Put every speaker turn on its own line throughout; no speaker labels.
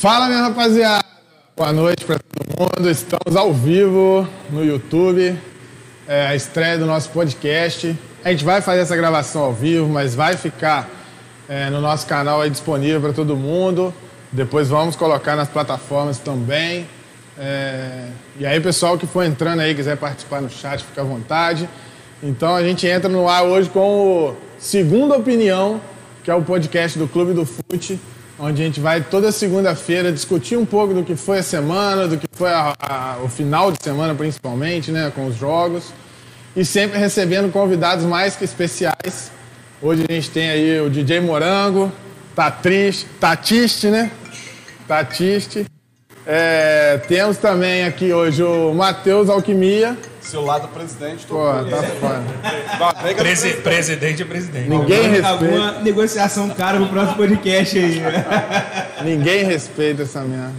Fala, minha rapaziada. Boa noite para todo mundo. Estamos ao vivo no YouTube. É a estreia do nosso podcast. A gente vai fazer essa gravação ao vivo, mas vai ficar é, no nosso canal aí disponível para todo mundo. Depois vamos colocar nas plataformas também. É, e aí, pessoal que for entrando aí, quiser participar no chat, fica à vontade. Então a gente entra no ar hoje com o Segunda Opinião, que é o podcast do Clube do Fute, onde a gente vai toda segunda-feira discutir um pouco do que foi a semana, do que foi a, a, o final de semana principalmente, né, com os jogos, e sempre recebendo convidados mais que especiais. Hoje a gente tem aí o DJ Morango, tá triste, Tatiste, né? Tatiste. É, temos também aqui hoje o Matheus Alquimia.
Seu lado presidente, tô
Pô, tá foda.
Presi presidente é presidente.
Ninguém respeita,
Alguma negociação cara pro próximo podcast aí.
ninguém respeita essa merda.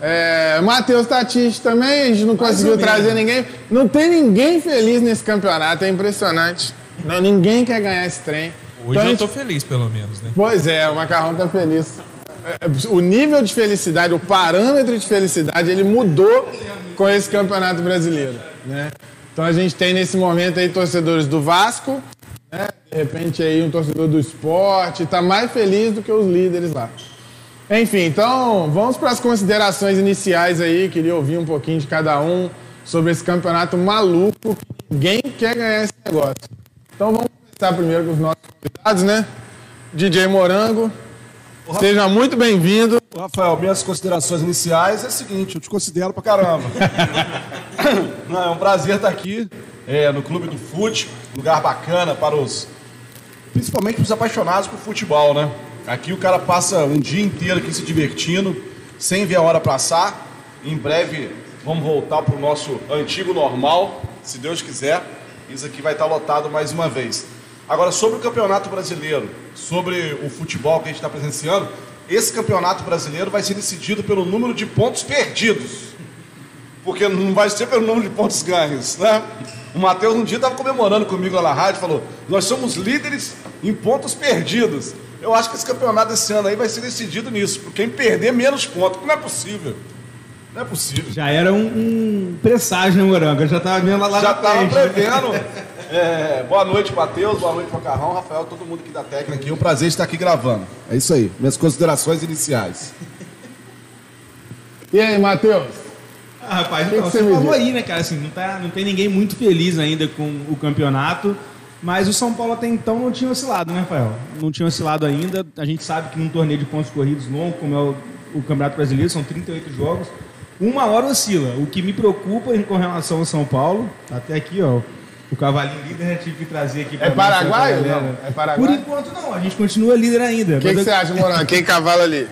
É, Matheus Tatiste também, a gente não conseguiu
ou menos.
trazer ninguém. Não tem ninguém feliz nesse campeonato, é impressionante. Não, ninguém quer ganhar esse trem.
Hoje
Então
eu
gente-
tô feliz, pelo menos, né?
Pois é, o Macarrão tá feliz. É, O nível de felicidade, o parâmetro de felicidade, ele mudou com esse campeonato brasileiro, né? Então a gente tem nesse momento aí torcedores do Vasco, né? De repente aí um torcedor do esporte, tá mais feliz do que os líderes lá. Enfim, então vamos para as considerações iniciais aí, queria ouvir um pouquinho de cada um sobre esse campeonato maluco, ninguém quer ganhar esse negócio. Então vamos começar primeiro com os nossos convidados, né? DJ Morango, seja muito bem-vindo.
Rafael, minhas considerações iniciais é o seguinte, eu te considero pra caramba. Não, é um prazer estar aqui é, no Clube do Fute, lugar bacana para os. Principalmente para os apaixonados por futebol, né? Aqui o cara passa um dia inteiro aqui se divertindo, sem ver a hora passar. Em breve vamos voltar para o nosso antigo normal, se Deus quiser. Isso aqui vai estar lotado mais uma vez. Agora, sobre o Campeonato Brasileiro, sobre o futebol que a gente está presenciando, esse Campeonato Brasileiro vai ser decidido pelo número de pontos perdidos. Porque não vai ser pelo número de pontos ganhos, né? O Matheus um dia estava comemorando comigo lá na rádio, falou: Nós somos líderes em pontos perdidos. Eu acho que esse campeonato desse ano aí vai ser decidido nisso, por quem perder menos pontos, não é possível. Não é possível.
Já era um, um presságio, né, Morango? Eu já tava vendo lá, lá
Já estava
né?
prevendo. É, boa noite, Matheus. Boa noite, Macarrão. Rafael, todo mundo aqui da técnica aqui. É um prazer estar aqui gravando. É isso aí. Minhas considerações iniciais.
E aí, Matheus?
Ah, rapaz,
que
então,
você
você falou aí, né, cara? Assim, não, tá, não tem ninguém muito feliz ainda com o campeonato. Mas o São Paulo até então não tinha oscilado, né, Rafael? Não tinha oscilado ainda. A gente sabe que num torneio de pontos corridos longo, como é o, o Campeonato Brasileiro, são 38 jogos. Uma hora oscila. O que me preocupa em- com relação ao São Paulo, tá até aqui, ó. O cavalinho líder eu tive que trazer aqui pra
É
pra
paraguaio?
galera.
Não, é paraguaio?
Por enquanto não, a gente continua líder ainda.
O que, você acha, Morango? Quem cavalo ali?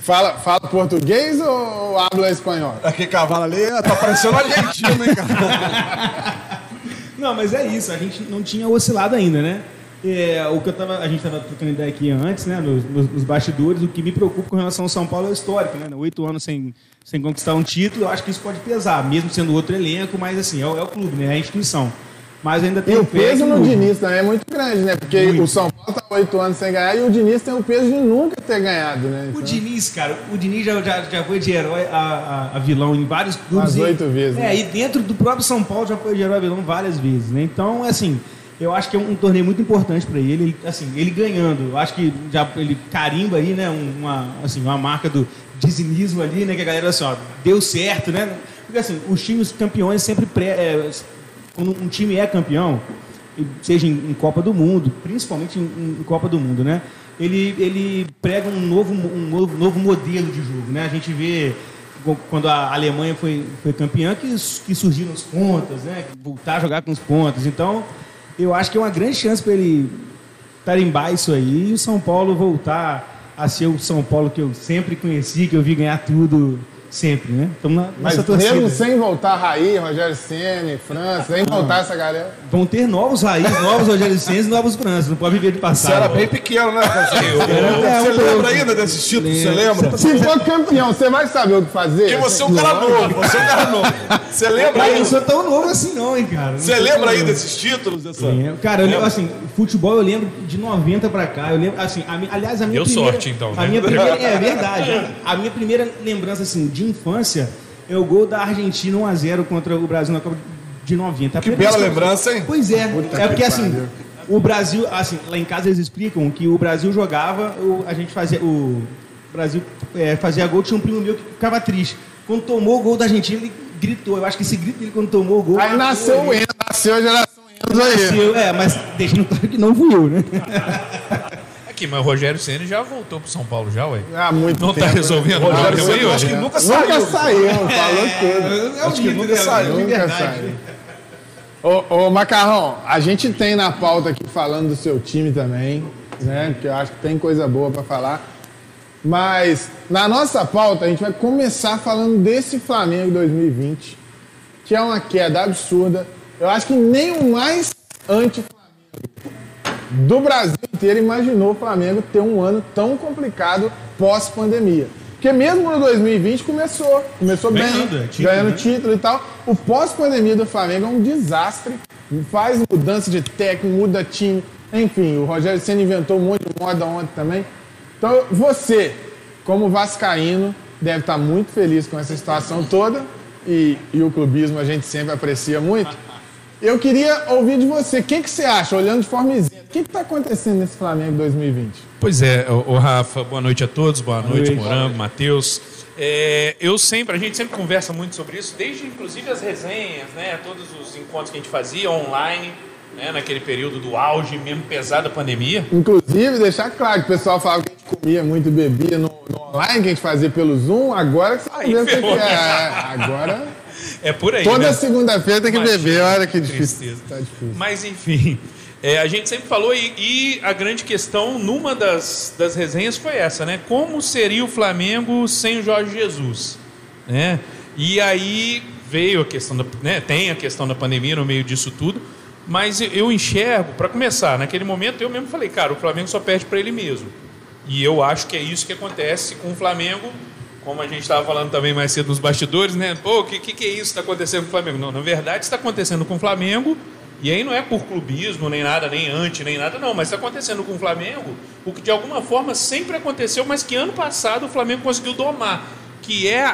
Fala, fala português ou habla espanhol?
Aquele cavalo ali tá parecendo argentino, hein, cara?
Não, mas é isso, a gente não tinha oscilado ainda, né? É, o que eu tava, a gente estava trocando ideia aqui antes, né, nos, nos- bastidores, o que me preocupa com relação ao São Paulo é o histórico, né? Oito anos sem, sem conquistar um título, eu acho que isso pode pesar, mesmo sendo outro elenco, mas assim, é, o- é o clube, né? É a instituição. Mas ainda tem
E o peso no
o-
Diniz também é muito grande, né? Porque
Muito.
o São Paulo tá oito anos sem ganhar e o Diniz tem o peso de nunca ter ganhado, né?
O
Então,
Diniz, cara, o Diniz já, já, já foi de herói a, a- a vilão em vários clubes.
Umas oito vezes,
É,
né?
e dentro do próprio São Paulo já foi de herói a vilão várias vezes, né? Então, assim, eu acho que é um, torneio muito importante para ele. ele. Assim, ele ganhando, eu acho que já ele carimba aí, né? um- Uma, assim, uma marca do dizinismo ali, né? Que a galera, assim, ó, deu certo, né? Porque, assim, os times campeões sempre pré... é, quando um time é campeão, seja em, em Copa do Mundo, principalmente em, em Copa do Mundo, né? Ele, ele prega um novo, um novo, novo modelo de jogo, né? A gente vê quando a Alemanha foi, foi campeã que, que surgiram os pontas, né? Voltar a jogar com os pontas. Então, eu acho que é uma grande chance para ele tarimbar isso aí e o São Paulo voltar a ser o São Paulo que eu sempre conheci, que eu vi ganhar tudo sempre, né? Estamos na,
Mas
nessa torcida.
mesmo sem voltar Raí, Rogério Ceni, França, sem voltar essa galera.
Vão ter novos Raiz, novos Rogério Ceni e novos França. Não pode viver de passado.
Você era bem pequeno, né?
É,
Você lembra ainda desses títulos? Você lembra?
Se for campeão, você vai saber o que fazer?
Porque você é um cara novo, você é um cara novo. Você lembra
Cara, eu não sou tão novo assim não, hein, cara. Não
Você lembra
novo.
desses títulos? Dessa...
Cara, eu lembro, assim, futebol eu lembro de 90 pra cá. Eu lembro, assim, a aliás, a minha
Deu
primeira...
sorte, então,
A
né?
minha primeira, é verdade. A minha primeira lembrança, assim, de infância é o gol da Argentina 1x0 contra o Brasil na Copa de 90. A
Que bela lembrança, hein?
Pois é.
Puta
é porque,
que
assim, o Brasil, assim, lá em casa eles explicam que o Brasil jogava, o- a gente fazia, o Brasil é, fazia gol, tinha um primo meu que ficava triste. Quando tomou o gol da Argentina, ele gritou. Eu acho que esse grito dele quando tomou o gol...
Aí nasceu o. Enzo, nasceu a geração Enzo aí.
Nasceu, É, mas deixando claro que não fui eu, né?
Aqui, mas o Rogério Ceni já voltou pro São Paulo já, ué.
Há muito
Não
tempo.
tá resolvendo
Rogério
nada
Ceni,
aí,
eu acho que nunca saiu.
Nunca saiu, falou tudo.
É o
Acho que nunca
né?
saiu,
Nunca saiu. Ô, ô, Macarrão, a gente tem na pauta aqui falando do seu time também, né? Que eu acho que tem coisa boa pra falar. Mas na nossa pauta a gente vai começar falando desse Flamengo 2020, que é uma queda absurda. Eu acho que nem o mais anti-Flamengo do Brasil inteiro imaginou o Flamengo ter um ano tão complicado pós-pandemia. Porque mesmo no 2020 começou, começou bem,
Ganhando, é, título,
ganhando
né?
título e tal. O pós-pandemia do Flamengo é um desastre. Faz mudança de técnico, muda time. Enfim, o Rogério Senna inventou um monte de moda ontem também. Então, você, como vascaíno, deve estar muito feliz com essa situação toda. E, e o clubismo a gente sempre aprecia muito. Eu queria ouvir de você. O que, que você acha, olhando de forma isenta? O que está acontecendo nesse Flamengo 2020?
Pois é, o, Rafa, boa noite a todos, boa noite,
noite.
Morango, Matheus. É, eu sempre, a gente sempre conversa muito sobre isso, desde inclusive as resenhas, né? Todos os encontros que a gente fazia online, né? Naquele período do auge mesmo pesado da pandemia.
Inclusive, deixar claro que o pessoal falava que a gente comia muito e bebia no, no online, que a gente fazia pelo Zoom. Agora que você
Aí
vê o que que é. Agora,
É por aí.
toda
né?
segunda-feira tem que
Imagina,
beber. Olha que difícil. Tá difícil.
Mas enfim, é, a gente sempre falou e, e a grande questão numa das, das resenhas foi essa, né? Como seria o Flamengo sem o Jorge Jesus, né? E aí veio a questão da, né? Tem a questão da pandemia no meio disso tudo, mas eu, eu enxergo, para começar, naquele momento eu mesmo falei, cara, o Flamengo só perde para ele mesmo. E eu acho que é isso que acontece com o Flamengo. Como a gente estava falando também mais cedo nos bastidores, né? Pô, o que, que, que é isso que está acontecendo com o Flamengo? Não, na verdade está acontecendo com o Flamengo, e aí não é por clubismo, nem nada, nem anti, nem nada, não, mas está acontecendo com o Flamengo o que de alguma forma sempre aconteceu, mas que ano passado o Flamengo conseguiu domar, que é a,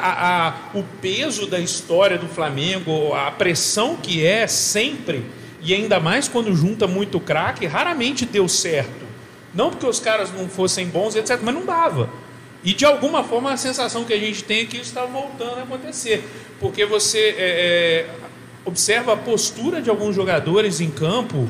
a- o peso da história do Flamengo, a pressão que é sempre, e ainda mais quando junta muito craque, raramente deu certo. Não porque os caras não fossem bons, etc., mas não dava. E de alguma forma a sensação que a gente tem é que isso está voltando a acontecer. Porque você é, é, observa a postura de alguns jogadores em campo,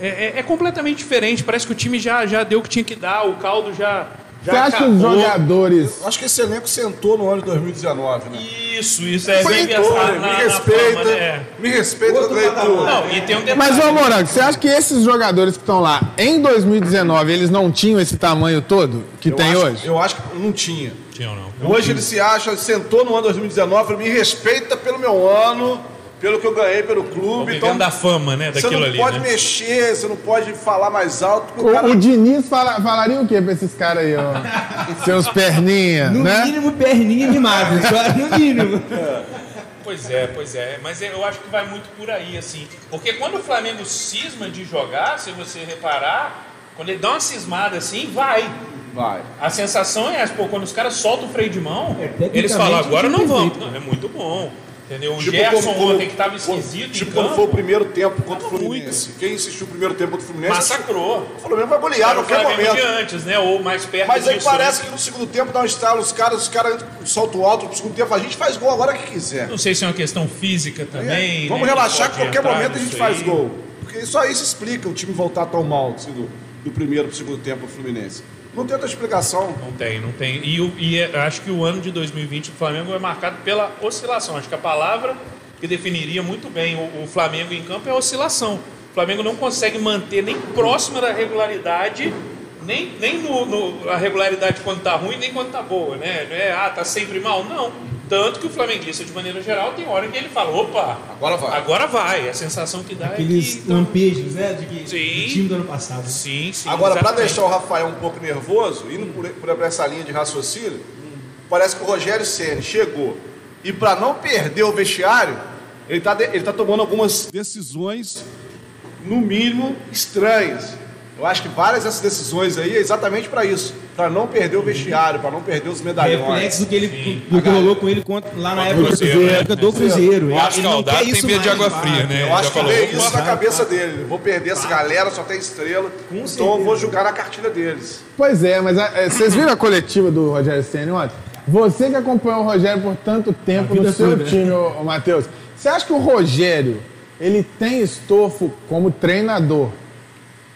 é, é- é completamente diferente. Parece que o time já, já deu o que tinha que dar, o caldo já. Já
Você acha que os
acabou.
jogadores.
Eu acho que esse elenco sentou no ano de 2019, né?
Isso, isso é bem pensado
me respeita,
fama, né?
me respeita,
Outro
leitor.
Não, e tem um detalhe.
Mas, ô Morango, você acha que esses jogadores que estão lá em 2019 eles não tinham esse tamanho todo que
Eu
tem
acho-
hoje?
Eu acho que não tinha.
Tinha ou não?
Hoje ele se acha, sentou no ano 2019, falou, me respeita pelo meu ano, pelo que eu ganhei pelo clube. Então,
da fama, né?
você
Daquilo
não
ali.
pode
né?
mexer, você não pode falar mais alto.
O,
cara-
o Diniz fala- falaria o quê pra esses caras aí, ó? Seus perninha,
No
né?
mínimo, perninha mimada. No mínimo.
Pois é, pois é. Mas eu acho que vai muito por aí, assim. Porque quando o Flamengo cisma de jogar, se você reparar, quando ele dá uma cismada assim, vai.
Vai.
A sensação é essa, pô, quando os caras soltam o freio de mão,
É,
eles falam, agora
o
não
perfeito.
Não, é muito bom. Entendeu? O
Tipo
Gerson
como-
ontem que tava esquisito
Tipo quando
campo,
foi o primeiro tempo contra o Fluminense. Quem assistiu o primeiro tempo contra o Fluminense,
massacrou.
o Flamengo vai golear a
o
qualquer
Flamengo de
momento.
antes, né? Ou mais perto
Mas aí
disso.
parece
né?
que no segundo tempo dá um estalo, os caras, os caras salto alto no segundo tempo, a gente faz gol agora que quiser.
Não sei se é uma questão física também.
Vamos
né,
relaxar que qualquer momento a gente faz
aí.
gol. Porque só isso explica o time voltar tão mal assim, do, do primeiro pro segundo tempo do Fluminense. Não tem outra explicação.
Não tem, não tem. E, e é- acho que o ano de 2020 do Flamengo é marcado pela oscilação. Acho que a palavra que definiria muito bem o, o Flamengo em campo é oscilação. O Flamengo não consegue manter nem próxima da regularidade, nem, nem no, no- a regularidade quando tá ruim, nem quando tá boa, né? É, ah, tá sempre mal. Não. Tanto que o flamenguista, de maneira geral, tem hora que ele fala, opa,
Agora vai.
agora vai. A sensação que dá
Aqueles
é que...
lampejos, né? De que,
Sim.
do time do ano passado.
Sim, sim.
Agora, para deixar o Rafael um pouco nervoso, indo por, por essa linha de raciocínio, parece que o Rogério Ceni chegou e para não perder o vestiário, ele está ele tá tomando algumas decisões, no mínimo, estranhas. Eu acho que várias dessas decisões aí é exatamente para isso, para não perder o vestiário, para não perder os medalhões.
Reflexo do que ele do que rolou com ele contra- lá na época,
Cruzeiro,
na
né?
época do Cruzeiro.
O Vasco
Ele não
Caldato
quer
tem
isso
medo de água fria, né?
Eu acho que veio
opa,
isso na cabeça dele. Vou perder essa galera, só tem estrela.
Com
então eu
certeza.
vou jogar na cartilha deles.
Pois é, mas é, vocês viram a coletiva do Rogério Senna ontem? Você que acompanhou o Rogério por tanto tempo
A
no seu
toda.
time, Matheus, você acha que o Rogério ele tem estofo como treinador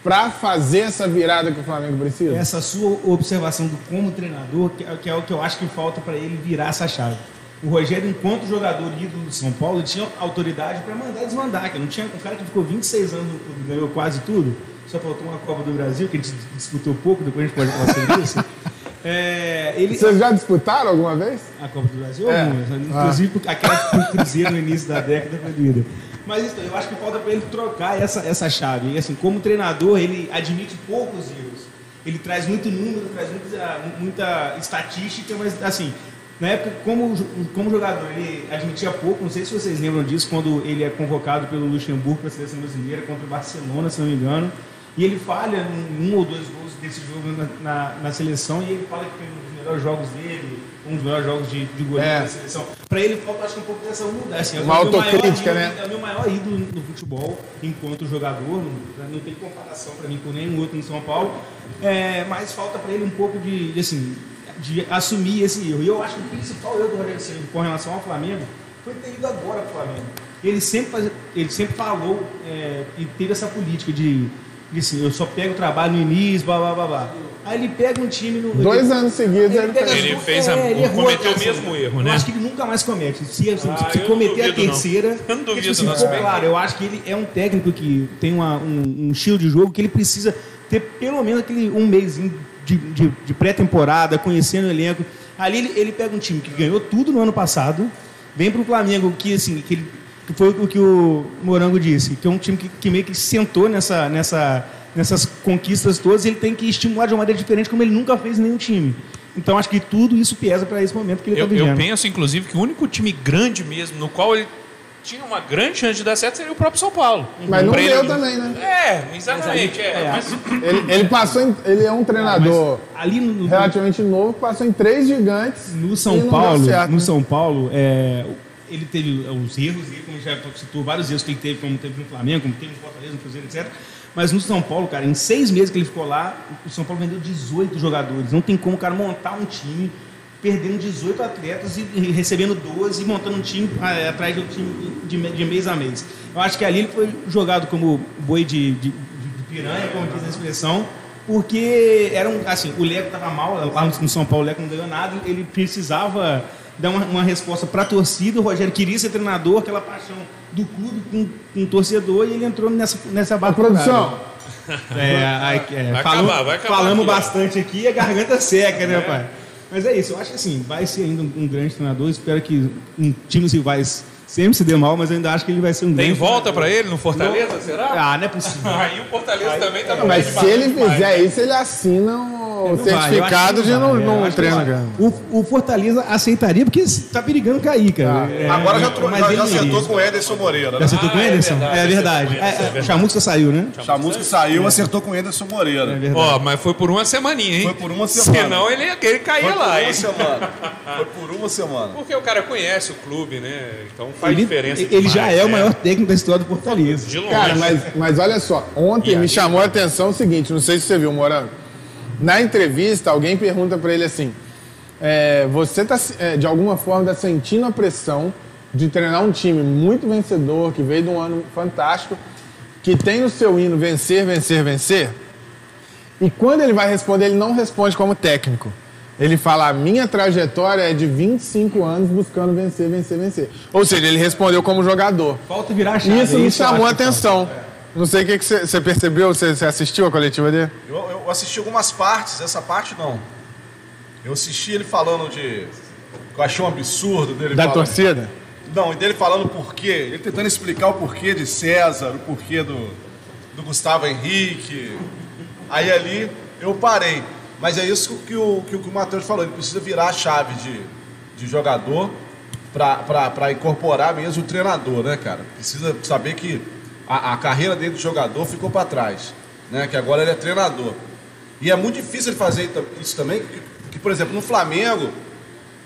para fazer essa virada que o Flamengo precisa?
Essa sua observação do como treinador, que é, que é o que eu acho que falta para ele virar essa chave. O Rogério, enquanto jogador ídolo do São Paulo, tinha autoridade para mandar e desmandar. Que não tinha um cara que ficou 26 anos no clube, ganhou quase tudo. Só faltou uma Copa do Brasil, que a gente discutiu pouco, depois a gente pode falar sobre isso. É, ele,
Vocês já disputaram alguma vez?
A Copa do Brasil
É.
algumas? Inclusive porque aquela que foi o Cruzeiro no início da década foi líder. Mas então, eu acho que falta para ele trocar essa, essa chave. E assim, como treinador, ele admite poucos erros. Ele traz muito número, traz muita, muita estatística, mas assim, na época, como, como jogador, ele admitia pouco. Não sei se vocês lembram disso, quando ele é convocado pelo Luxemburgo para a seleção brasileira contra o Barcelona, se não me engano. E ele falha em um ou dois gols desse jogo na, na, na seleção e ele fala que foi um melhores jogos dele, um dos melhores jogos de, de goleiro
É.
da seleção. Para ele falta acho que um pouco dessa humildade. Assim, é o
Uma
meu maior
autocrítica, né?
É o meu maior ídolo no futebol enquanto jogador, não, não tem comparação para mim com nenhum outro no São Paulo. É, mas falta para ele um pouco de, de, assim, de assumir esse erro. E eu acho que o principal erro do Rogério Ceni com relação ao Flamengo foi ter ido agora para o Flamengo. Ele sempre, faz- ele sempre falou é, e teve essa política de, de assim, eu só pego o trabalho no início, blá blá blá blá. Aí ele pega um time no.
Dois
ele-
anos seguidos ele,
pega
fez.
Ele
as-
fez a-
ele errou
cometeu o mesmo erro,
eu
né?
acho que ele nunca mais comete. Se, assim,
Ah,
se
eu
cometer a
duvido, não.
terceira.
Eu não
porque,
duvido,
assim,
não,
ficou
também.
claro, eu acho que ele é um técnico que tem uma- um, um estilo de jogo que ele precisa ter pelo menos aquele um mês de, de, de pré-temporada, conhecendo o elenco. Ali ele, ele pega um time que ganhou tudo no ano passado, vem para o Flamengo, que assim, que, ele, que foi o que o Morango disse, que é um time que, que meio que sentou nessa, nessa, nessas conquistas todas, ele tem que estimular de uma maneira diferente, como ele nunca fez em nenhum time. Então acho que tudo isso pesa para esse momento que ele
Eu,
está
eu
vivendo.
penso, inclusive, que o único time grande mesmo, no qual ele tinha uma grande chance de dar certo, seria o próprio São Paulo.
Mas não deu também, né?
É, exatamente. É,
É.
mas
Ele, ele passou em- ele é um treinador
Ali no, no-
relativamente novo, que passou em três gigantes.
No
e
São
não deu
Paulo,
certo,
no
né?
São Paulo, é, ele teve os erros, como já citou vários erros que ele teve, como teve no Flamengo, como teve no Fortaleza, no Cruzeiro, etc. Mas no São Paulo, cara, em seis meses que ele ficou lá, o São Paulo vendeu 18 jogadores. Não tem como o cara montar um time perdendo 18 atletas e, recebendo 12 e montando um time ah, atrás de um time de, de mês a mês. Eu acho que ali ele foi jogado como boi de, de- de- de piranha, como diz a expressão, porque era um, assim, o Leco estava mal, lá no São Paulo o Leco não ganhou nada, ele precisava dar uma, uma resposta para a torcida, o Rogério queria ser treinador, aquela paixão do clube com, com o torcedor, e ele entrou nessa, nessa
A
batucada.
produção.
É, aí, é,
Vai
falamos,
acabar, vai acabar
falamos
aqui, ó.
bastante aqui a garganta seca, né, pai? Mas é isso, eu acho que assim, vai ser ainda um, um grande treinador. Espero que um times rivais sempre se dê mal, mas eu ainda acho que ele vai ser um
tem
grande
volta
treinador.
pra ele no Fortaleza, será?
Ah, não é possível.
Aí o Fortaleza também tá no
Mas se ele
mais,
fizer
né?
isso, ele assina o
Não
certificado de não,
é,
não
vai.
cara.
O, o Fortaleza aceitaria porque tá perigando cair, cara. É,
Agora já, tro-
mas
já, já
não
acertou com o Ederson Moreira.
Já
Né?
acertou com o
Ah, é
Ederson?
verdade,
É verdade.
acertou com o Ederson, é
É, é,
verdade.
Chamusca saiu, né?
Chamusca saiu, acertou com o Ederson
É
Moreira.
verdade.
Ó, mas foi por uma semaninha, hein?
Foi por uma semana.
Senão ele, ele caía lá,
uma
hein?
semana. Foi por uma semana.
Porque o cara conhece o clube, né? Então faz
Ele,
diferença.
ele já é o
né?
maior técnico da história do Fortaleza.
De longe.
Cara, mas, mas olha só, ontem me chamou a atenção o seguinte, não sei se você viu, Morango. Na entrevista, alguém pergunta pra ele assim, é, você tá, é, de alguma forma, tá sentindo a pressão de treinar um time muito vencedor, que veio de um ano fantástico, que tem no seu hino vencer, vencer, vencer? E quando ele vai responder, ele não responde como técnico. Ele fala, a minha trajetória é de 25 anos buscando vencer, vencer, vencer. Ou seja, ele respondeu como jogador.
Falta virar chave.
Isso
é
me chamou a atenção. Não sei o que você percebeu, você assistiu a coletiva dele?
Eu, eu assisti algumas partes, essa parte não. Eu assisti ele falando de. eu achei um absurdo dele
Da
falando-
torcida?
Não, e dele falando o porquê, ele tentando explicar o porquê de César, o porquê do, do Gustavo Henrique. Aí ali eu parei. Mas é isso que o, que o, que o Matheus falou, ele precisa virar a chave de, de jogador para incorporar mesmo o treinador, né, cara? Precisa saber que a, a carreira dele de jogador ficou para trás, né? Que agora ele é treinador. E é muito difícil ele fazer isso também, que, que, por exemplo, no Flamengo,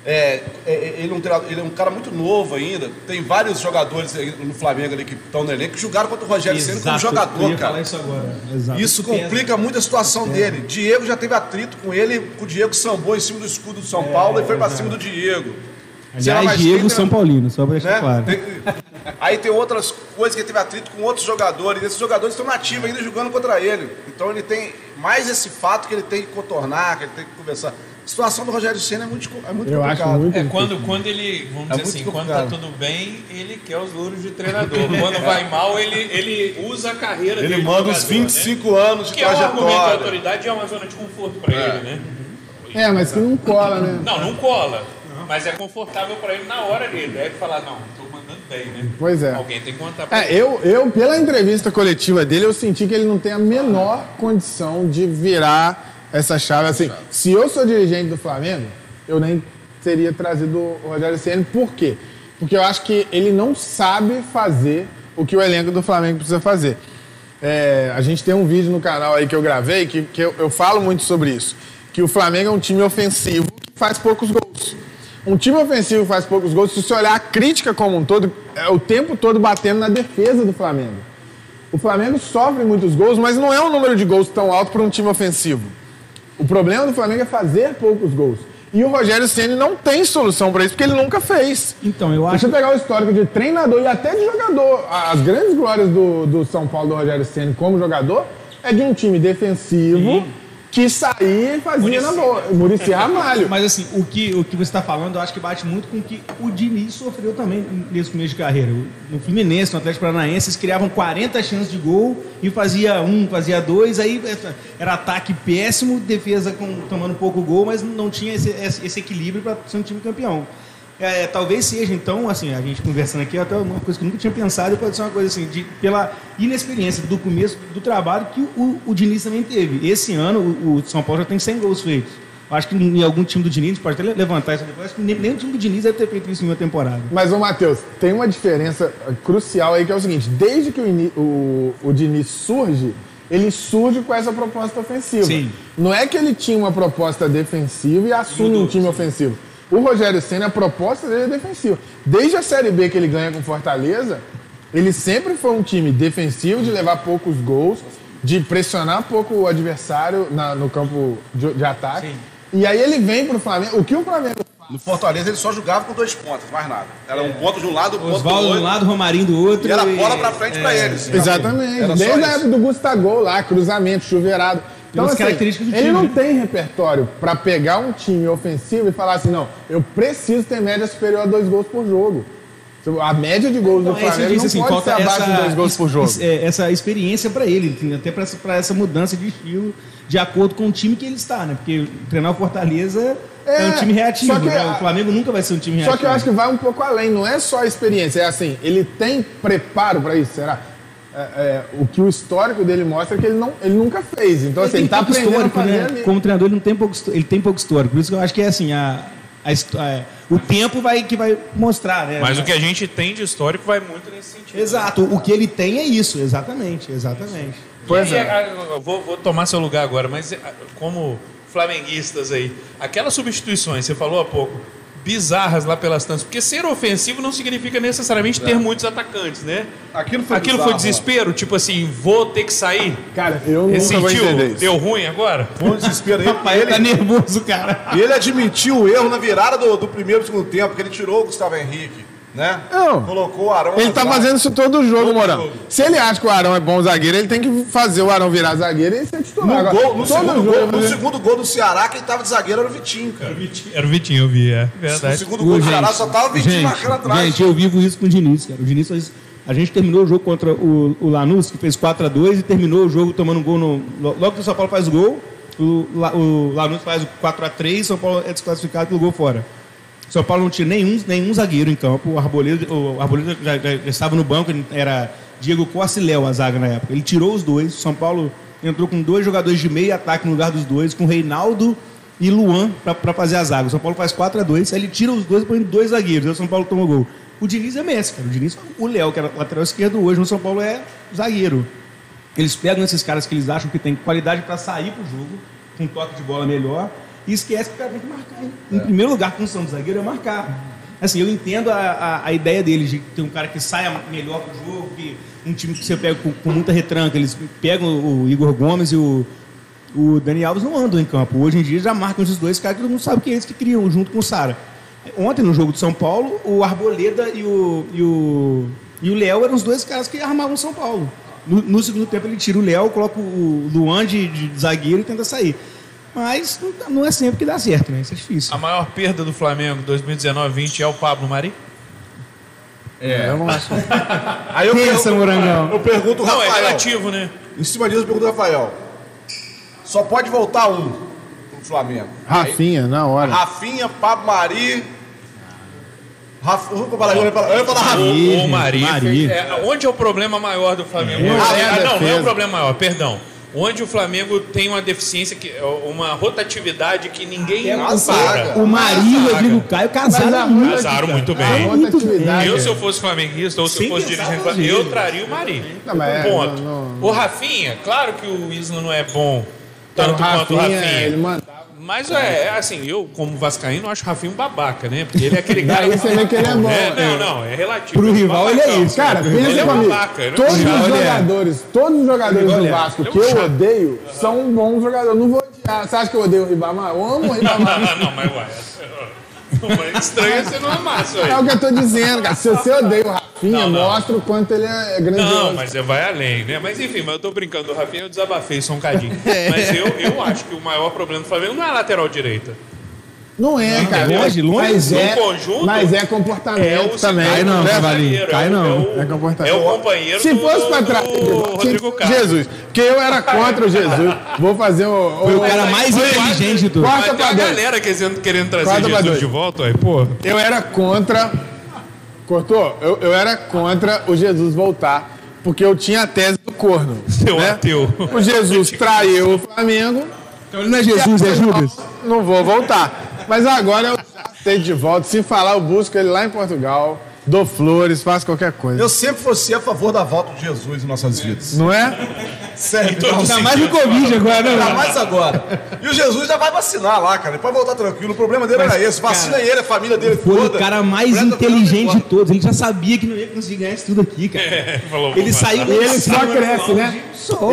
é, é, ele, é um ele é um cara muito novo ainda. Tem vários jogadores no Flamengo ali que estão no elenco que jogaram contra o Rogério Ceni como jogador, cara.
isso agora. Exato.
Isso complica muito a situação dele. Diego já teve atrito com ele, com o Diego sambou em cima do escudo do São Paulo e foi pra cima do Diego.
Aliás, Diego São Paulino, só pra deixar
né?
claro.
Aí tem outras coisas que ele teve atrito com outros jogadores. Esses jogadores estão nativos ainda jogando contra ele. Então ele tem mais esse fato que ele tem que contornar, que ele tem que conversar. A situação do Rogério Senna é muito, é muito
Eu acho
complicada.
É quando, quando ele, vamos
É
dizer assim, quando tá
complicado.
tudo bem, ele quer os louros de treinador. Quando vai mal, ele, ele usa a carreira
Ele
dele de
manda os
jogador, né?
25 anos de
Que é um argumento de
trajetória.
autoridade e é uma zona de conforto pra ele, né?
É, mas que não cola, né?
Não, não cola. Mas é confortável pra ele na hora dele. Deve falar, não, tô mandando bem, né?
Pois é.
Alguém tem que contar pra
É,
ele.
eu, eu, pela entrevista coletiva dele, eu senti que ele não tem a menor condição de virar essa chave. Assim, se eu sou dirigente do Flamengo, eu nem teria trazido o Rogério Ceni. Por quê? Porque eu acho que ele não sabe fazer o que o elenco do Flamengo precisa fazer. É, a gente tem um vídeo no canal aí que eu gravei que, que eu, eu falo muito sobre isso. Que o Flamengo é um time ofensivo que faz poucos gols. Um time ofensivo faz poucos gols, se você olhar a crítica como um todo, é o tempo todo batendo na defesa do Flamengo. O Flamengo sofre muitos gols, mas não é um número de gols tão alto para um time ofensivo. O problema do Flamengo é fazer poucos gols. E o Rogério Ceni não tem solução para isso, porque ele nunca fez.
Então, eu acho
você pegar o histórico de treinador e até de jogador, as grandes glórias do, do São Paulo, do Rogério Ceni como jogador, é de um time defensivo que saía e fazia na boa. Muricy Ramalho.
Mas assim, o que, o que você está falando, eu acho que bate muito com o que o Diniz sofreu também nesse começo de carreira. No Fluminense, no Atlético Paranaense, eles criavam 40 chances de gol e fazia um, fazia dois, aí era ataque péssimo, defesa com, tomando pouco gol, mas não tinha esse esse equilíbrio para ser um time campeão. É, talvez seja, então, assim, a gente conversando aqui, até uma coisa que eu nunca tinha pensado, pode ser uma coisa assim, de, pela inexperiência do começo do trabalho que o, o Diniz também teve. Esse ano, o, o São Paulo já tem 100 gols feitos. Acho que em algum time do Diniz, pode até levantar isso depois, acho que nem, nem o time do Diniz deve ter feito isso em uma temporada.
Mas, ô Matheus, tem uma diferença crucial aí que é o seguinte: desde que o, o Diniz surge, ele surge com essa proposta ofensiva.
Sim.
Não é que ele tinha uma proposta defensiva e assume
Mudou,
um time
sim.
ofensivo. O Rogério Senna, a proposta dele é defensiva. Desde a Série B que ele ganha com Fortaleza, ele sempre foi um time defensivo, de levar poucos gols, de pressionar pouco o adversário na- no campo de, de ataque. E aí ele vem pro Flamengo. O que o Flamengo
No Fortaleza ele só jogava com dois pontos, mais nada. Era um ponto de um lado, um ponto do
Oswaldo de
outro.
um lado, Romarinho do outro.
E era bola pra frente pra eles.
Exatamente.
Era
Desde a época do Gustavo lá, cruzamento, chuveirado. Então, assim,
características do
ele
time,
não
né?
tem repertório pra pegar um time ofensivo e falar assim, não, eu preciso ter média superior a dois gols por jogo. A média de gols
Então,
do Flamengo
disse,
não
assim,
pode ser abaixo de dois gols por jogo.
é, essa experiência para ele, até para essa mudança de estilo de acordo com o time que ele está, né? Porque treinar o Fortaleza é,
É,
um time reativo,
que
né? O Flamengo nunca vai ser um time reativo.
Só que eu acho que vai um pouco além, não é só a experiência, é assim, ele tem preparo pra isso, será? É, é, o que o histórico dele mostra é que ele, não, ele nunca fez. Então, assim, ele tá
pouco
aprendendo a
né? Como treinador, ele não tem pouco, ele tem pouco histórico. Por isso que eu acho que é assim, a, a é, o tempo vai que vai mostrar, né?
Mas o que a gente tem de histórico vai muito nesse sentido.
Exato, o que ele tem é isso, exatamente, exatamente.
Pois
E,
é.
eu vou, vou tomar seu lugar agora, mas como flamenguistas aí, aquelas substituições, você falou há pouco, bizarras lá pelas tantas, porque ser ofensivo não significa necessariamente ter muitos atacantes, né?
Aquilo foi
Aquilo
bizarro,
foi desespero, tipo assim, vou ter que sair.
Cara, eu nunca
Você
vou entender isso.
Deu ruim agora?
Foi um desespero. Ele,
Ele tá nervoso, cara.
e ele admitiu o erro na virada do, do primeiro e segundo tempo, porque ele tirou o Gustavo Henrique, né?
Não.
Colocou o Arão
Ele tá
zaga.
fazendo isso todo jogo,
Todo
Morão.
jogo.
Se ele acha que o Arão é bom zagueiro, ele tem que fazer o Arão virar zagueiro e ser titular.
No,
Agora,
gol, no, segundo
jogo
gol,
ele
no segundo gol do Ceará, quem tava de zagueiro era o Vitinho, cara.
Era o Vitinho, eu vi, é
No
verdade.
segundo gol do Ceará só tava o Vitinho marcando atrás.
gente, eu vivo isso com o Diniz, cara. O Diniz faz- A gente terminou o jogo contra o, o Lanús, que fez 4x2, e terminou o jogo tomando um gol no. lo- Logo que o São Paulo faz o gol, o, o Lanús faz o 4x3, São Paulo é desclassificado pelo gol fora. São Paulo não tinha nenhum, nenhum zagueiro em campo. O Arboleda, o Arboleda já, já- já estava no banco, era Diego Costa e Léo a zaga na época. Ele tirou os dois. São Paulo entrou com dois jogadores de meio ataque no lugar dos dois, com Reinaldo e Luan para fazer a zaga. O São Paulo faz 4 a 2 aí ele tira os dois e põe dois zagueiros. Aí o São Paulo toma o gol. O Diniz é Messi, cara. O Diniz, o Léo, que era lateral esquerdo, hoje no São Paulo é zagueiro. Eles pegam esses caras que eles acham que tem qualidade para sair pro jogo, com um toque de bola melhor, e esquece que o cara tem que marcar. hein? Em primeiro lugar, a função do zagueiro é marcar. Assim, eu entendo a, a, a ideia deles de ter um cara que saia melhor pro jogo, que um time que você pega com, com muita retranca, eles pegam o Igor Gomes e o, o Dani Alves não andam em campo. Hoje em dia já marcam esses dois caras que todo mundo sabe que é eles que criam, junto com o Sara. Ontem, no jogo de São Paulo, o Arboleda e o, e o, e o Léo eram os dois caras que armavam o São Paulo. No, no segundo tempo, ele tira o Léo, coloca o Luan de, de zagueiro e tenta sair. Mas não- é sempre que dá certo, né? Isso é difícil.
A maior perda do Flamengo 2019-20 é o Pablo Mari?
Eu não acho.
Aí eu
Pensa,
pergunto,
Morangão.
eu pergunto o
Não, é
Rafael.
relativo, né?
Em cima disso, eu pergunto o Rafael. Só pode voltar um pro Flamengo.
Rafinha, na hora.
Rafinha, Pablo Mari. Rafa, eu falar, eu ia falar, eu ia falar
O,
Rafinha.
o Mari.
Mari.
É, onde é o problema maior do Flamengo?
É
Ah, não, não é o problema maior, perdão. Onde o Flamengo tem uma deficiência, que, uma rotatividade que ninguém
É.
O Marinho e o Rodrigo Caio casaram
a
muito.
Casaram muito bem.
A rotatividade.
Eu, se eu fosse flamenguista ou se eu fosse dirigente, Flamengo, eu traria o Mari.
Não, mas é,
Ponto.
não, não,
O Rafinha, claro que o Isla não é bom tanto
o
quanto o
Rafinha,
Rafinha. Mas é, é assim, eu, como Vascaíno, acho o Rafinha um babaca, né? Porque ele é aquele cara.
Daí você vê que ele é bom.
É, não, não, é relativo.
Pro rival, ele é isso.
Cara,
ele
pensa
é
comigo.
babaca. ele é
Todos os jogadores, todos os jogadores do Vasco
é
que eu odeio são bons jogadores. Não vou odiar. Você acha que eu odeio o Ribamar? Eu amo o Ribamar.
Ah, não, mas ué. Estranho é você não amar isso aí.
É o que eu tô dizendo, cara. Se você odeia o Rafinha,
Não, não.
mostra o quanto ele é grandioso.
Não, mas é, vai além, né? Mas enfim, mas eu tô brincando do Rafinha, eu desabafei só um cadinho. Mas eu, eu acho que o maior problema do Flamengo não é a lateral direita.
Não é, cara.
longe, longe.
Mas é,
conjunto,
mas é
É
comportamento
o
também.
Cai não,
né?
Cavalinho, cai não.
É o,
É comportamento.
é o companheiro
Se
do,
fosse pra trás,
do Rodrigo Caio.
Jesus, porque eu era contra o Jesus. Vou fazer o.
Foi o cara mais inteligente de todos.
Quarta
Mas tem
pra dois.
galera querendo, querendo trazer
Quarta pra
Jesus
dois.
de volta, aí, pô.
Eu era contra. Cortou? Eu, eu era contra o Jesus voltar. Porque eu tinha a tese do corno.
Seu
né?
ateu.
O Jesus traiu o Flamengo.
Então ele não é Jesus, é Judas.
Não vou voltar. Mas agora eu sei de volta. Se falar, eu busco ele lá em Portugal. Dou flores, faço qualquer coisa.
Eu sempre fosse a favor da volta de Jesus em nossas vidas.
Não é?
Sério.
Ainda mais no Covid agora, né?
Ainda
mano?
mais agora. E o Jesus já vai vacinar lá, cara. Ele pode voltar tranquilo. O problema dele era esse. Vacina ele, a família dele
Foi
toda.
o cara mais inteligente de todos. Ele já sabia que não ia conseguir ganhar isso tudo aqui, cara.
É, falou,
Ele saiu
ele só cresce, né?